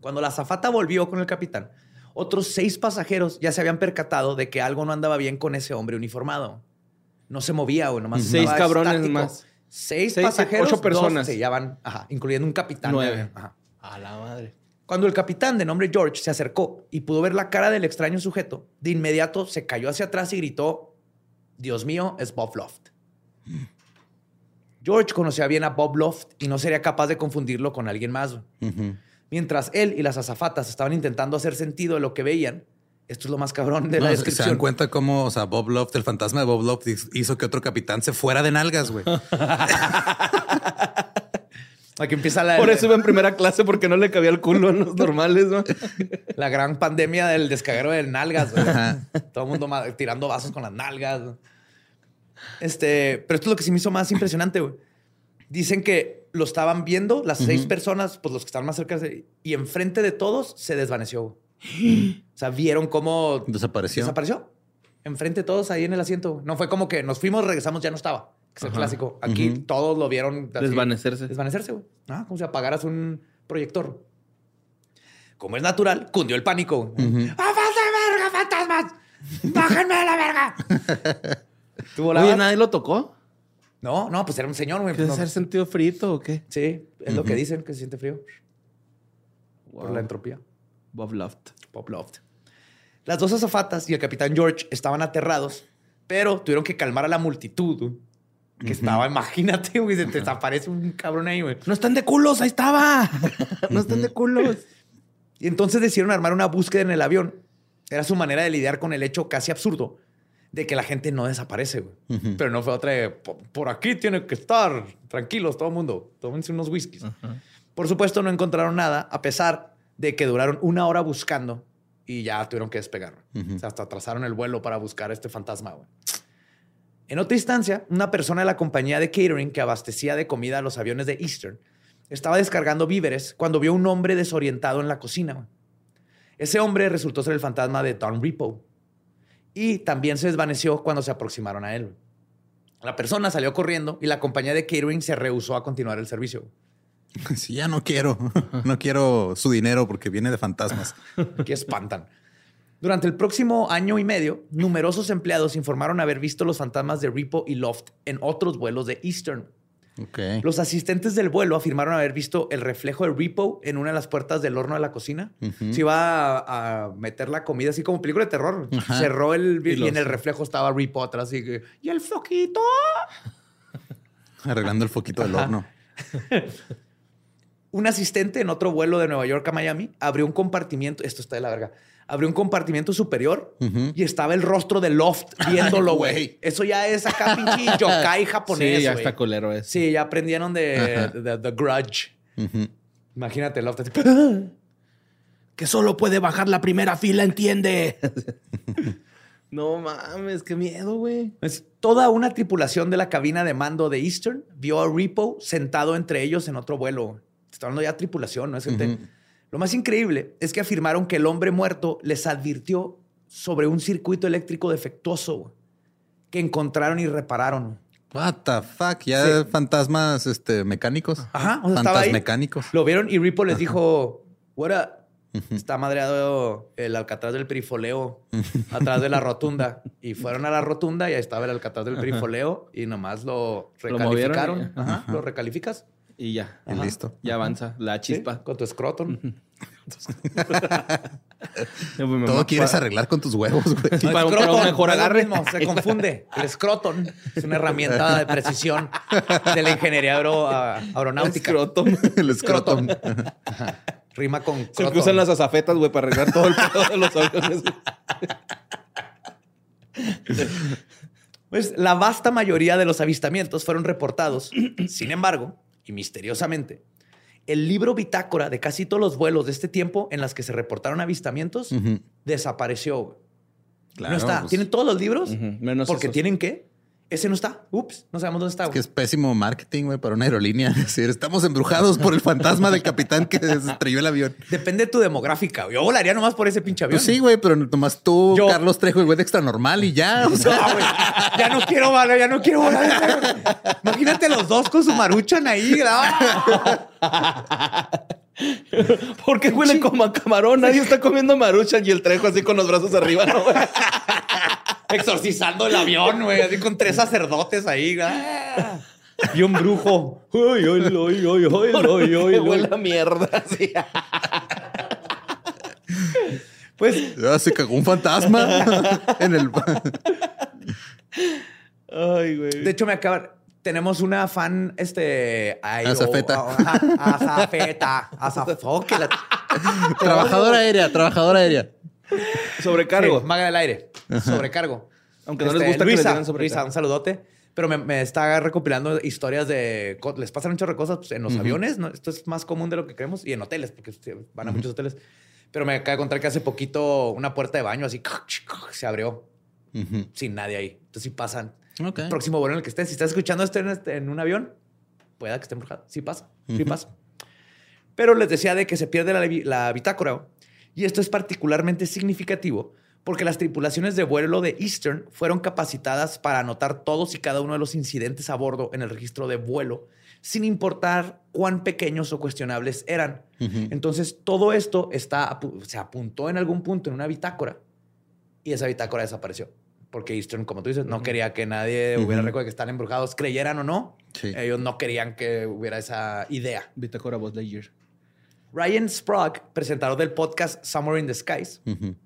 Cuando la azafata volvió con el capitán, otros seis pasajeros ya se habían percatado de que algo no andaba bien con ese hombre uniformado. No se movía, güey, nomás Seis cabrones estático. más. Seis, Seis, pasajeros, ocho personas. se ajá, incluyendo un capitán. Nueve. Ajá. A la madre. Cuando el capitán de nombre George se acercó y pudo ver la cara del extraño sujeto, de inmediato se cayó hacia atrás y gritó, Dios mío, es Bob Loft. George conocía bien a Bob Loft y no sería capaz de confundirlo con alguien más. Mientras él y las azafatas estaban intentando hacer sentido de lo que veían, esto es lo más cabrón de la No, se- se descripción. dan cuenta cómo, o sea, Bob Loft, el fantasma de Bob Loft, hizo que otro capitán se fuera de nalgas, güey. <laughs> Aquí empieza la, Por eso iba en primera clase porque no le cabía el culo en los <laughs> normales, ¿no? la gran pandemia del descaguero de nalgas. güey. Todo el mundo tirando vasos con las nalgas. Este, pero esto es lo que se me hizo más impresionante. güey. Dicen que lo estaban viendo las seis personas, pues los que están más cerca, de- y enfrente de todos se desvaneció. <gasps> O sea, vieron cómo Desapareció. desapareció. Enfrente de todos ahí en el asiento. No fue como que nos fuimos, regresamos, ya no estaba. Que es el Ajá. clásico. Aquí todos lo vieron así, Desvanecerse. Desvanecerse, güey. Ah, como si apagaras un proyector. Como es natural, cundió el pánico. güey. Ujú. ¡Ah, de verga, fantasmas! ¡Bájenme a la verga! <laughs> ¿Tú Oye, volabas? ¿nadie lo tocó? No, no, pues era un señor, güey. ¿Qué pues, no. hacer sentido frito o qué? Sí, es lo que dicen, que se siente frío por la entropía. Bob Loft. Pop Loft. Las dos azafatas y el capitán George estaban aterrados, pero tuvieron que calmar a la multitud. güey, Que estaba, imagínate, güey, se te desaparece un cabrón ahí, güey. No están de culos, ahí estaba. <laughs> no están de culos. Y entonces decidieron armar una búsqueda en el avión. Era su manera de lidiar con el hecho casi absurdo de que la gente no desaparece, güey. Pero no fue otra de, "Po- por aquí tiene que estar, tranquilos, todo el mundo, tómense unos whiskies. Por supuesto, no encontraron nada, a pesar de que duraron una hora buscando y ya tuvieron que despegar. O sea, hasta atrasaron el vuelo para buscar a este fantasma, güey. En otra instancia, una persona de la compañía de catering que abastecía de comida a los aviones de Eastern estaba descargando víveres cuando vio un hombre desorientado en la cocina. Ese hombre resultó ser el fantasma de Don Repo y también se desvaneció cuando se aproximaron a él. La persona salió corriendo y la compañía de catering se rehusó a continuar el servicio. <laughs> Sí, ya no quiero. <laughs> No quiero su dinero porque viene de fantasmas. <laughs> que espantan. Durante el próximo año y medio, numerosos empleados informaron haber visto los fantasmas de Repo y Loft en otros vuelos de Eastern. Ok. Los asistentes del vuelo afirmaron haber visto el reflejo de Repo en una de las puertas del horno de la cocina. Ujú. Se iba a, a meter la comida así como película de terror. Ajá. Cerró el y, Y los- en el reflejo estaba Repo atrás y y el foquito. <laughs> Arreglando el foquito del horno. <laughs> Un asistente en otro vuelo de Nueva York a Miami abrió un compartimiento. Esto está de la verga. Abrió un compartimiento superior y estaba el rostro de Loft <laughs> viéndolo, güey. Eso ya es acá pinche <laughs> yokai japonés, sí, ya está culero eso. Sí, ya aprendieron de, Ajá. de- de The Grudge. Imagínate Loft. así, <laughs> Que solo puede bajar la primera fila, entiende. no mames, qué miedo, güey. Toda una tripulación de la cabina de mando de Eastern vio a Repo sentado entre ellos en otro vuelo. Está hablando ya de tripulación, no es gente. Lo más increíble es que afirmaron que el hombre muerto les advirtió sobre un circuito eléctrico defectuoso que encontraron y repararon. What the fuck? Ya Sí. fantasmas este, mecánicos. Ajá, o sea, estaba ahí. Fantasmecánicos. Lo vieron y Repo les dijo, what up? Está madreado el alcatraz del perifoleo <laughs> atrás de la rotunda. Y fueron a la rotunda y ahí estaba el alcatraz del perifoleo y nomás lo Lo movieron recalificaron. y- Ajá, Lo recalificas. Y ya. Y listo. Ya avanza la ¿sí? chispa. Con tu escroton. <laughs> Todo quieres arreglar con tus huevos, güey. Sí, para un- para un Escroton, mejor agarre. mismo, se confunde. El escroton es una herramienta de precisión de la ingeniería aero- aeronáutica. Escrotum. <laughs> El escrotum. Rima con Se croton. cruzan las azafetas, güey, para arreglar todo el pedo de los aviones. Pues la vasta mayoría de los avistamientos fueron reportados. Sin embargo, y misteriosamente, el libro bitácora de casi todos los vuelos de este tiempo en las que se reportaron avistamientos desapareció. Claro, no está. pues, ¿Tienen todos los libros? Menos Porque esos. tienen que. Ese no está. Ups, no sabemos dónde está. Es que es pésimo marketing, güey, para una aerolínea. <laughs> Es decir, estamos embrujados por el fantasma del capitán que se estrelló el avión. Depende de tu demográfica. güey. Yo volaría nomás por ese pinche avión. Pues sí, güey, pero nomás tú, Yo- Carlos Trejo y güey de extra normal y ya. O <laughs> sea, No, güey. Ya no quiero volar, ya no quiero volar. Imagínate los dos con su maruchan ahí. ¡ah! <laughs> Porque huele como a camarón. Nadie está comiendo maruchan y el trejo así con los brazos arriba, ¿no? Exorcizando el avión, güey. Así con tres sacerdotes ahí. ¡ah! <laughs> Y un brujo. Ay, ay, ay, ay, ay, ay, ay. Huele a mierda. Pues ya se cagó un fantasma <laughs> en el. Ay, güey. De hecho, me acaban. tenemos una fan, este... ay, Azafeta. Azafeta. La- <laughs> Trabajadora aérea, trabajadora aérea. Sobrecargo. Sí, maga del aire. Sobrecargo. Aunque no les gusta que les Luisa, digan sobrecargo. Luisa, un saludote. Pero me, me está recopilando historias de... Les pasan muchas cosas pues, en los aviones. ¿no? Esto es más común de lo que creemos. Y en hoteles, porque van a muchos hoteles. Pero me acaba de contar que hace poquito una puerta de baño así se abrió sin nadie ahí. Entonces sí pasan. El próximo vuelo en el que estés. Si estás escuchando esto en, este- en un avión, pueda que esté embrujado. Sí pasa. Sí pasa. Pero les decía de que se pierde la, la bitácora. Y esto es particularmente significativo porque las tripulaciones de vuelo de Eastern fueron capacitadas para anotar todos y cada uno de los incidentes a bordo en el registro de vuelo, sin importar cuán pequeños o cuestionables eran. Entonces, todo esto está, se apuntó en algún punto en una bitácora y esa bitácora desapareció. Porque Eastern, como tú dices, no quería que nadie hubiera de que están embrujados, creyeran o no. Sí. Ellos no querían que hubiera esa idea. Bitácora Buzz Lightyear. Ryan Sprague, presentador del podcast Somewhere in the Skies Ujú.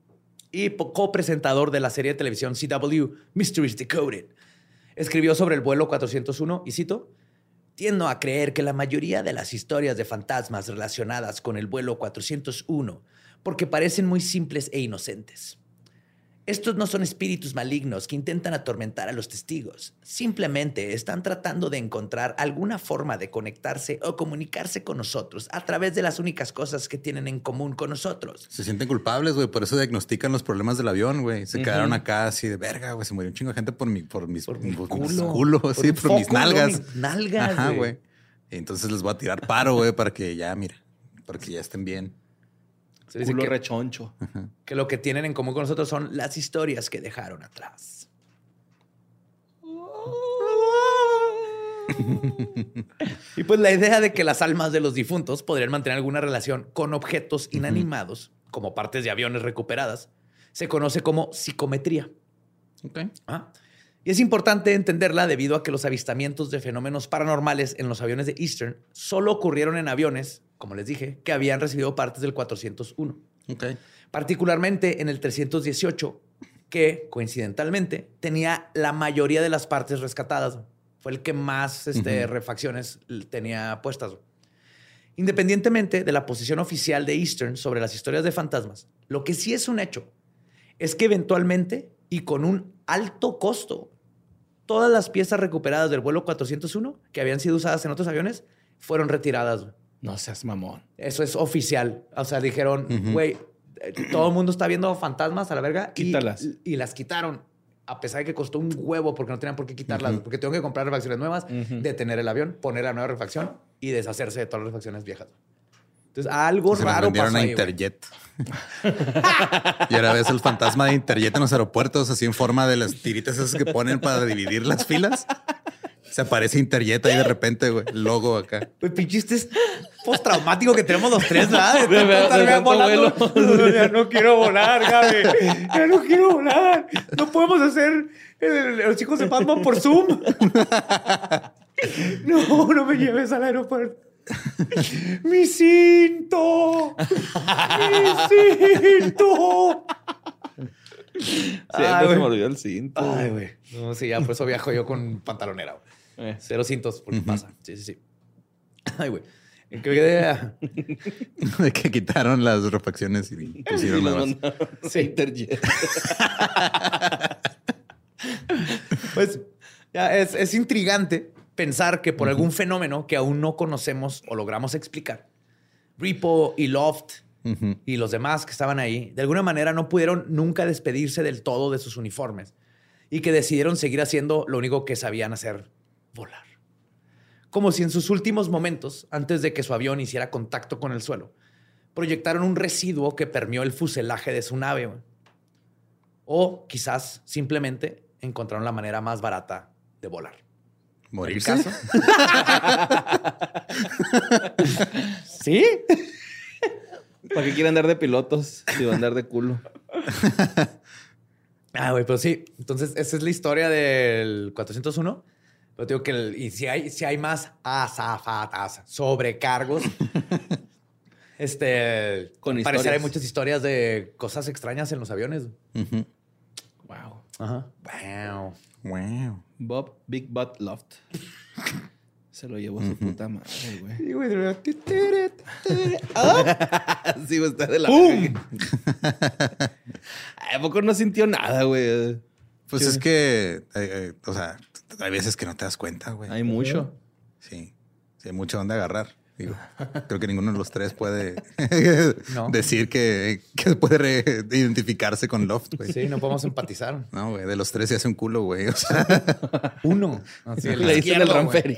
y po- copresentador de la serie de televisión CW Mysteries Decoded, escribió sobre el vuelo 401 y cito, Tiendo a creer que la mayoría de las historias de fantasmas relacionadas con el vuelo 401 porque parecen muy simples e inocentes. Estos no son espíritus malignos que intentan atormentar a los testigos. Simplemente están tratando de encontrar alguna forma de conectarse o comunicarse con nosotros a través de las únicas cosas que tienen en común con nosotros. Se sienten culpables, güey. Por eso diagnostican los problemas del avión, güey. Se quedaron acá así de verga, güey. Se murió un chingo de gente por, mi, por mis, Por mi culo. mis Por sí, por mis foco, nalgas. mis nalgas, Ajá, güey. Entonces les voy a tirar paro, güey, para que ya, mira, para que ya estén bien. Se dice Culo que, rechoncho. que lo que tienen en común con nosotros son las historias que dejaron atrás. <laughs> y pues la idea de que las almas de los difuntos podrían mantener alguna relación con objetos inanimados, como partes de aviones recuperadas, se conoce como psicometría. Ah. Y es importante entenderla debido a que los avistamientos de fenómenos paranormales en los aviones de Eastern solo ocurrieron en aviones, como les dije, que habían recibido partes del 401. Ok. Particularmente en el 318, que coincidentalmente tenía la mayoría de las partes rescatadas. Fue el que más este, refacciones tenía puestas. Independientemente de la posición oficial de Eastern sobre las historias de fantasmas, lo que sí es un hecho es que eventualmente y con un alto costo, todas las piezas recuperadas del vuelo 401 que habían sido usadas en otros aviones fueron retiradas. No seas mamón. Eso es oficial. O sea, dijeron, güey, eh, todo el mundo está viendo fantasmas a la verga. y- Quítalas. Y, las quitaron. A pesar de que costó un huevo porque no tenían por qué quitarlas. Ujú. Porque tengo que comprar refacciones nuevas, Ujú. detener el avión, poner la nueva refacción y deshacerse de todas las refacciones viejas. Entonces, algo Se raro vendieron pasó a ahí. Interjet. y ahora ves el fantasma de Interjet en los aeropuertos, así en forma de las tiritas esas que ponen para dividir las filas. Se aparece Interjet ahí de repente, güey. El logo acá. Pues pinche este es postraumático que tenemos los tres, ¿verdad? De- de- de tanto volando. <laughs> ya no quiero volar, Gaby. Ya no quiero volar. No podemos hacer los chicos de Batman por Zoom. <laughs> No, no me lleves al aeropuerto. ¡Mi cinto! ¡Mi cinto! Siempre Ay, se güey. me olvidó el cinto. Ay, güey. No, sí, ya por eso viajo yo con pantalonera. güey. Eh. Cero cintos, porque pasa. Sí, sí, sí. <laughs> Ay, güey. ¿En qué idea? De que quitaron las refacciones y pusieron Y lo nuevas. mandaron a Sí. Interjet. <laughs> Pues ya es, es intrigante pensar que por algún fenómeno que aún no conocemos o logramos explicar, Repo y Loft Ujú. y los demás que estaban ahí, de alguna manera no pudieron nunca despedirse del todo de sus uniformes y que decidieron seguir haciendo lo único que sabían hacer, volar. Como si en sus últimos momentos, antes de que su avión hiciera contacto con el suelo, proyectaron un residuo que permeó el fuselaje de su nave. O quizás simplemente encontraron la manera más barata de volar. ¿Morirse? ¿El caso? <laughs> ¿Sí? ¿Para qué quiere andar de pilotos si a andar de culo? Ah, güey, pero sí. Entonces, esa es la historia del 401. Pero digo que, el- y si hay, si hay más azafatas, sobrecargos, <laughs> este, Con parecer hay muchas historias de cosas extrañas en los aviones. Wow. Ajá. Wow. Wow. Bob Big Butt Loft. <laughs> Se lo llevó a su puta madre, güey. Sí, güey, de- <laughs> sí, güey, está de la ¡Pum! ¿A poco no sintió nada, güey? Pues Sí. es que, eh, eh, o sea, hay veces que no te das cuenta, güey. Hay mucho. Sí, sí, hay mucho donde agarrar. Digo, <laughs> creo que ninguno de los tres puede <laughs> No. decir que, que puede identificarse con Loft, güey. Sí, no podemos empatizar. <laughs> No, güey, de los tres se hace un culo, güey. O sea, Uno. Así, el Le dicen el izquierdo, güey.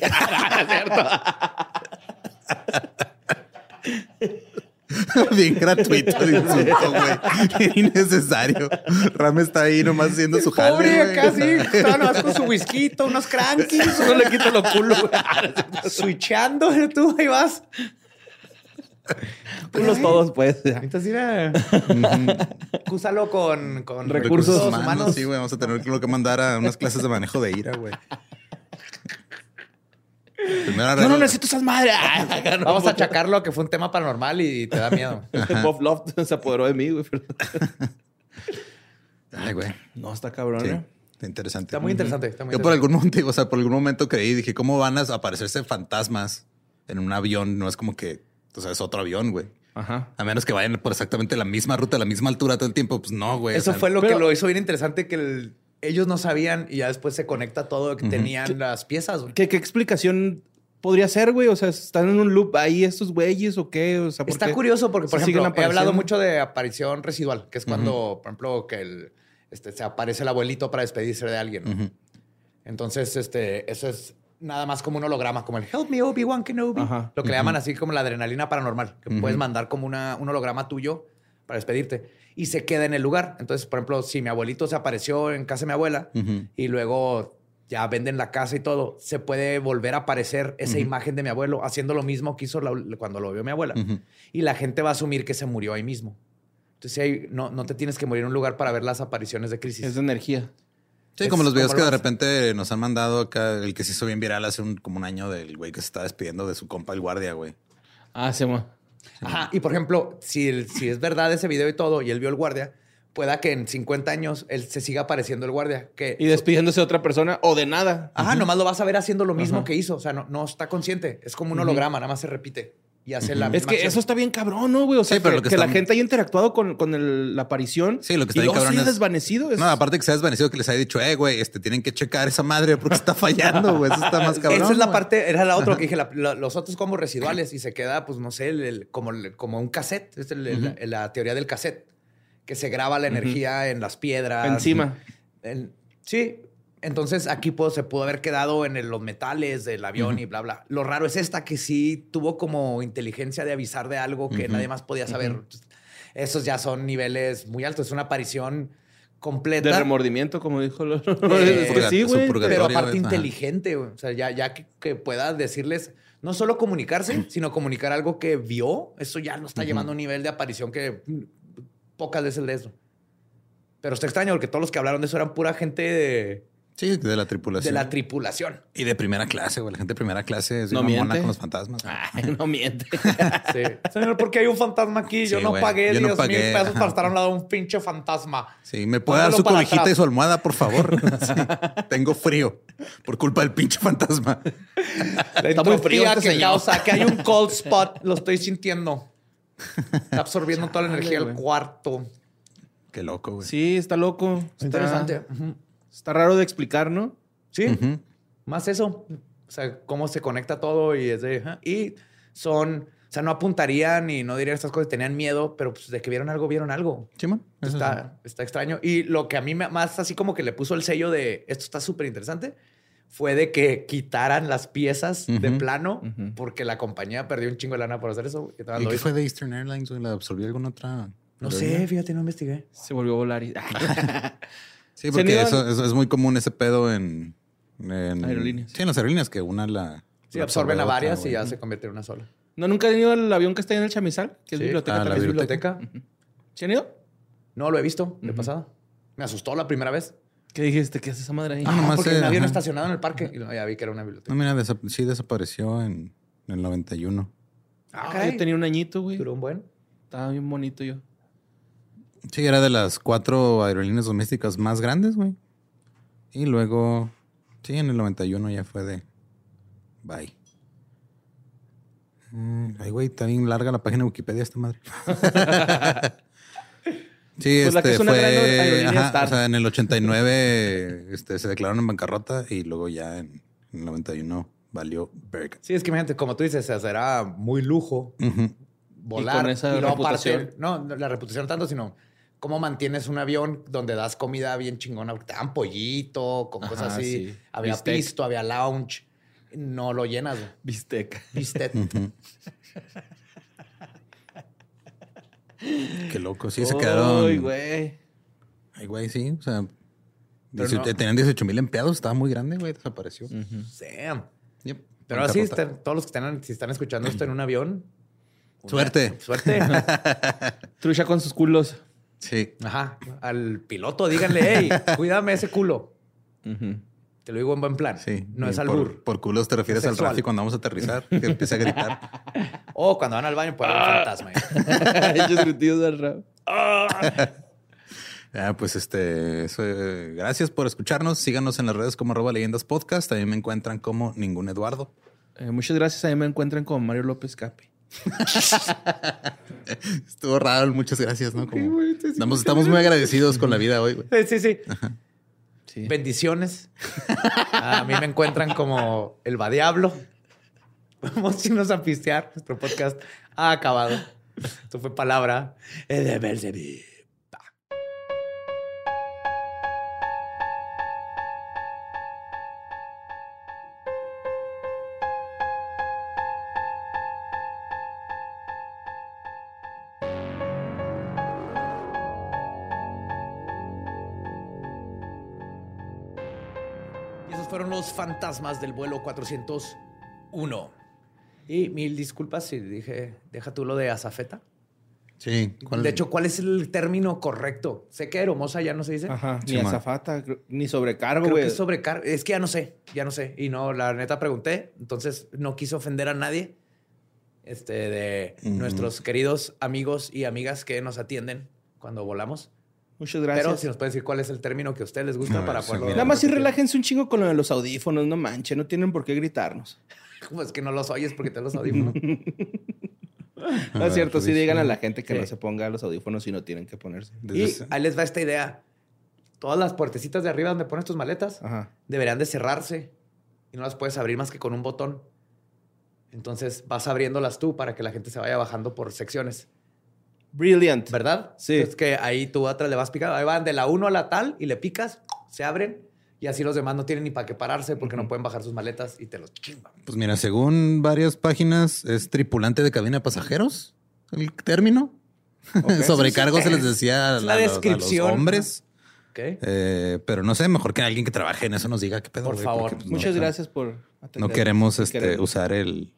<laughs> bien gratuito <laughs> el insulto, güey. Bien innecesario. Ram está ahí nomás haciendo su jale, Pobre acá, sí. Estaba nomás con su whisky, unos crankies. No le quito los culos, güey. <laughs> Switchando, tú ahí vas. Culos todos, pues. Entonces, mira. Úsalo con, con Recursos humanos. Sí, güey, vamos a tener que mandar a unas clases de manejo de ira, güey. Primero Yo no necesito esas madres. <laughs> Vamos a achacarlo a que fue un tema paranormal y te da miedo. <laughs> Bob Loft se apoderó de mí, güey. Ay, güey. No, está cabrón, Sí, ¿eh? está interesante. Está muy interesante. Está muy Yo por algún momento, o sea, por algún momento creí, dije, ¿cómo van a aparecerse fantasmas en un avión? No es como que, o sea, es otro avión, güey. Ajá. A menos que vayan por exactamente la misma ruta, la misma altura todo el tiempo, pues no, güey. o Eso sea, fue lo pero- que lo hizo bien interesante, que el- ellos no sabían y ya después se conecta todo, que tenían las piezas. güey. ¿Qué, qué explicación podría ser, güey? O sea, ¿están en un loop ahí estos güeyes o qué? O sea, ¿por Está qué curioso porque, por ejemplo, he hablado mucho de aparición residual, que es cuando, por ejemplo, que el, este, se aparece el abuelito para despedirse de alguien. Entonces, este, eso es nada más como un holograma, como el Help me Obi-Wan Kenobi. Ajá. Lo que le llaman así como la adrenalina paranormal, que puedes mandar como una, un holograma tuyo para despedirte y se queda en el lugar. Entonces, por ejemplo, si mi abuelito se apareció en casa de mi abuela Ujú. y luego ya venden la casa y todo, se puede volver a aparecer esa imagen de mi abuelo haciendo lo mismo que hizo la- cuando lo vio mi abuela. Ujú. Y la gente va a asumir que se murió ahí mismo. Entonces, ahí no, no te tienes que morir en un lugar para ver las apariciones de crisis. Es de energía. Sí, Es como los videos como que de lo- repente nos han mandado acá, el que se hizo bien viral hace un, como un año del güey que se está despidiendo de su compa el guardia, güey. Ah, se mo- Ajá. Y por ejemplo, si, el- si es verdad ese video y todo, y él vio el guardia, pueda que en 50 años él se siga apareciendo el guardia. Que, Y despidiéndose de otra persona o de nada. Ajá, nomás lo vas a ver haciendo lo mismo que hizo. O sea, no, no está consciente. Es como un holograma, nada más se repite y hace la misma Es que acción. eso está bien cabrón, ¿no, güey? O sea, Sí, pero que, la gente haya interactuado con, con el- la aparición. Sí, lo que está y bien luego se cabrón haya es- desvanecido. es- No, aparte que se ha desvanecido que les haya dicho, eh, güey, este, tienen que checar esa madre porque está fallando, güey. Eso está más <laughs> cabrón. Esa es la güey. parte, era la otra que dije, la- la- los otros como residuales y se queda, pues no sé, el- el- como, el- como un cassette. Es el- el- la, la teoría del cassette, que se graba la energía en las piedras. Encima. En- sí. Entonces aquí pues, se pudo haber quedado en el- los metales del avión y bla, bla. Lo raro es esta que sí tuvo como inteligencia de avisar de algo que nadie más podía saber. Esos ya son niveles muy altos. Es una aparición completa. De remordimiento, como dijo. Lo... Eh, <laughs> Es que sí, güey. pero aparte inteligente, güey. O sea, ya, ya que, que pueda decirles, no solo comunicarse, <clears throat> sino comunicar algo que vio, eso ya lo está llevando a un nivel de aparición que pocas veces de eso. Pero está extraño porque todos los que hablaron de eso eran pura gente de, Sí, de la de tripulación. la tripulación. Y de primera clase, güey. La gente de primera clase es No una mona miente. con los fantasmas. Ay, no miente. <laughs> Sí. Señor, ¿por qué hay un fantasma aquí? Yo Sí, no güey. pagué Yo no 10 pagué, mil pesos para estar al lado de un pinche fantasma. Sí, ¿me puede dar su cobijita atrás. y su almohada, por favor? <laughs> Sí. Tengo frío por culpa del pinche fantasma. La Está muy frío este que señor. causa que hay un cold spot, lo estoy sintiendo. Está absorbiendo toda la energía del cuarto. Qué loco, güey. Sí, está loco. Está, Interesante. Ujú. Está raro de explicar, ¿no? Sí, más eso. O sea, cómo se conecta todo y es de... Y son... O sea, no apuntarían y no dirían estas cosas, tenían miedo, pero pues de que vieron algo, vieron algo. Simón, eso Está, está extraño. Y lo que a mí más así como que le puso el sello de esto está súper interesante fue de que quitaran las piezas de plano porque la compañía perdió un chingo de lana por hacer eso. Y ¿Y lo qué hizo. fue de Eastern Airlines? güey? ¿La absorbió alguna otra? No sé, fíjate, no investigué. Se volvió a volar y... <laughs> <laughs> Sí, ¿Se porque eso, es muy común ese pedo en... en Aerolíneas. Sí, en las aerolíneas que una la... Sí, la absorben absorbe a otra, varias y ya se convierte en una sola. ¿No nunca han ido al avión que está ahí en el Chamizal? Que es Sí. biblioteca Ah, la también. ¿Es biblioteca? ¿Sí han ido? No lo he visto de pasada. Me asustó la primera vez. ¿Qué dijiste? ¿Qué hace esa madre ahí? Ah, nomás porque eh, habían ajá. estacionado en el parque y ya vi que era una No, biblioteca. mira, desa- sí desapareció en, en el 91. Ah, yo tenía un añito, güey. Duró un buen. Estaba bien bonito yo. Sí, era de las cuatro aerolíneas domésticas más grandes, güey. Y luego, sí, en el 91 ya fue de, Bye. Mm, Ay, güey, está bien larga la página de Wikipedia esta madre. <laughs> sí, Pues la que este fue. ajá, Star. o sea, en el 89 este, se declararon en bancarrota y luego ya en el 91 valió verga. Sí, es que imagínate, como tú dices, o sea, era muy lujo volar. con esa luego reputación. aparte- no, no, la reputación no tanto, sino cómo mantienes un avión donde das comida bien chingona. porque Te dan pollito, con cosas Ajá, así. sí. Había Bistec. pisto, había lounge. No lo llenas. güey. Bistec. Bistec. <laughs> Qué loco. Sí, se Uy, quedaron. güey. Ay, güey, sí. O sea, Pero 18 no. tenían 18 mil empleados. Estaba muy grande, güey. Desapareció. Yep. Pero así, están- todos los que están, si están escuchando esto en un avión. una- Suerte. Suerte. <laughs> Trucha con sus culos. Sí. Ajá. Al piloto, díganle, hey, <laughs> cuídame ese culo. Te lo digo en buen plan. Sí. No Y es por, albur. Por culos te refieres al. Rafi cuando vamos a aterrizar, que <laughs> empieza a gritar. O cuando van al baño puede haber un fantasma. <laughs> Hechos gritidos del rap. Ah, pues este, eso, eh, gracias por escucharnos. Síganos en las redes como arroba leyendas podcast. También me encuentran como ningún Eduardo. Eh, muchas gracias. A mí me encuentran con Mario López Capi. <laughs> Estuvo raro, muchas gracias, ¿no? Como- estamos, estamos muy agradecidos con la vida hoy, güey. Sí, sí, sí. Sí. Bendiciones. A mí me encuentran como el va diablo. Vamos a irnos a pistear. Nuestro podcast ha acabado. Esto fue palabra de Belzebub. Fantasmas del vuelo 401. Y mil disculpas si dije, deja tú lo de azafeta. Sí. ¿cuál- De hecho, ¿cuál es el término correcto? Sé que hermosa ya no se dice. Ajá. Ni Sí, azafata, creo- ni sobrecargo, Creo que güey. es sobrecarga. Es que ya no sé, ya no sé. Y no, la neta pregunté, entonces no quise ofender a nadie este, de nuestros queridos amigos y amigas que nos atienden cuando volamos. Muchas gracias. Pero si nos pueden decir cuál es el término que a ustedes les gusta para poderlo. Nada más si relájense un chingo con lo de los audífonos, no manches, no tienen por qué gritarnos. <laughs> Como es que no los oyes porque te los audífonos. A No <laughs> ver, es cierto, sí pues, digan a la gente que Sí. no se ponga los audífonos si no tienen que ponerse. Y ahí les va esta idea. Todas las puertecitas de arriba donde pones tus maletas Ajá. deberían de cerrarse y no las puedes abrir más que con un botón. Entonces vas abriéndolas tú para que la gente se vaya bajando por secciones, Brilliant. ¿verdad? Sí. Es que ahí tú atrás le vas picando. Ahí van de la 1 a la tal y le picas, se abren y así los demás no tienen ni para qué pararse porque no pueden bajar sus maletas y te los chingan. Pues mira, según varias páginas, es tripulante de cabina de pasajeros el término. <laughs> Sobrecargo se les decía a, la a los- a los descripción. hombres. ¿Ok? Eh, pero no sé, mejor que alguien que trabaje en eso nos diga qué pedo. Por favor. porque, pues, Muchas gracias por atender. No queremos este, queremos. usar el.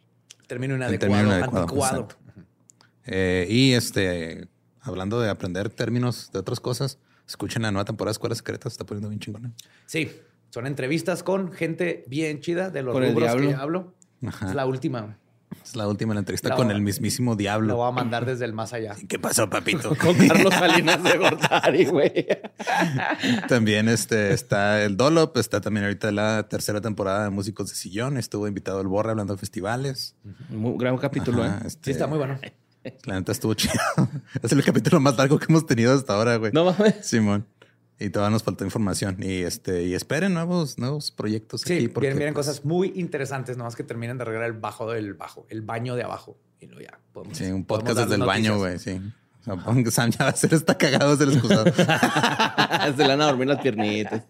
Término El inadecuado, término inadecuado, anticuado. exacto. Eh, y este, hablando de aprender términos de otras cosas, escuchen la nueva temporada de Escuelas Secretas, se está poniendo bien chingona. Sí, son entrevistas con gente bien chida de los el rubros que hablo. Ajá. Es la última. Es la última la entrevista La- con el mismísimo Lo diablo. voy a mandar desde el más allá. ¿Qué pasó, papito? <laughs> Con Carlos Salinas de Gortari, güey. <laughs> También este, está el Dolop, está también ahorita la tercera temporada de Músicos de Sillón. Estuvo invitado el Borre hablando de festivales. Muy gran capítulo, Ajá, ¿eh? este, Sí, está muy bueno. La neta estuvo chido. <laughs> es el capítulo más largo que hemos tenido hasta ahora, güey. No mames. Simón. Y todavía nos faltó información. Y este, y esperen nuevos, nuevos proyectos Sí, aquí. porque, vienen, vienen pues, cosas muy interesantes, nomás que terminen de arreglar el bajo del bajo, el baño de abajo. Y luego ya podemos. Sí, un podcast desde el baño, güey, sí. O sea, pongan que Sam ya va a ser está cagado desde el excusado. <laughs> Se le van a dormir las piernitas.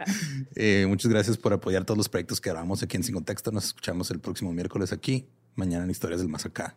Eh, muchas gracias por apoyar todos los proyectos que grabamos aquí en Sin Contexto. Nos escuchamos el próximo miércoles aquí. Mañana en Historias del Más Acá.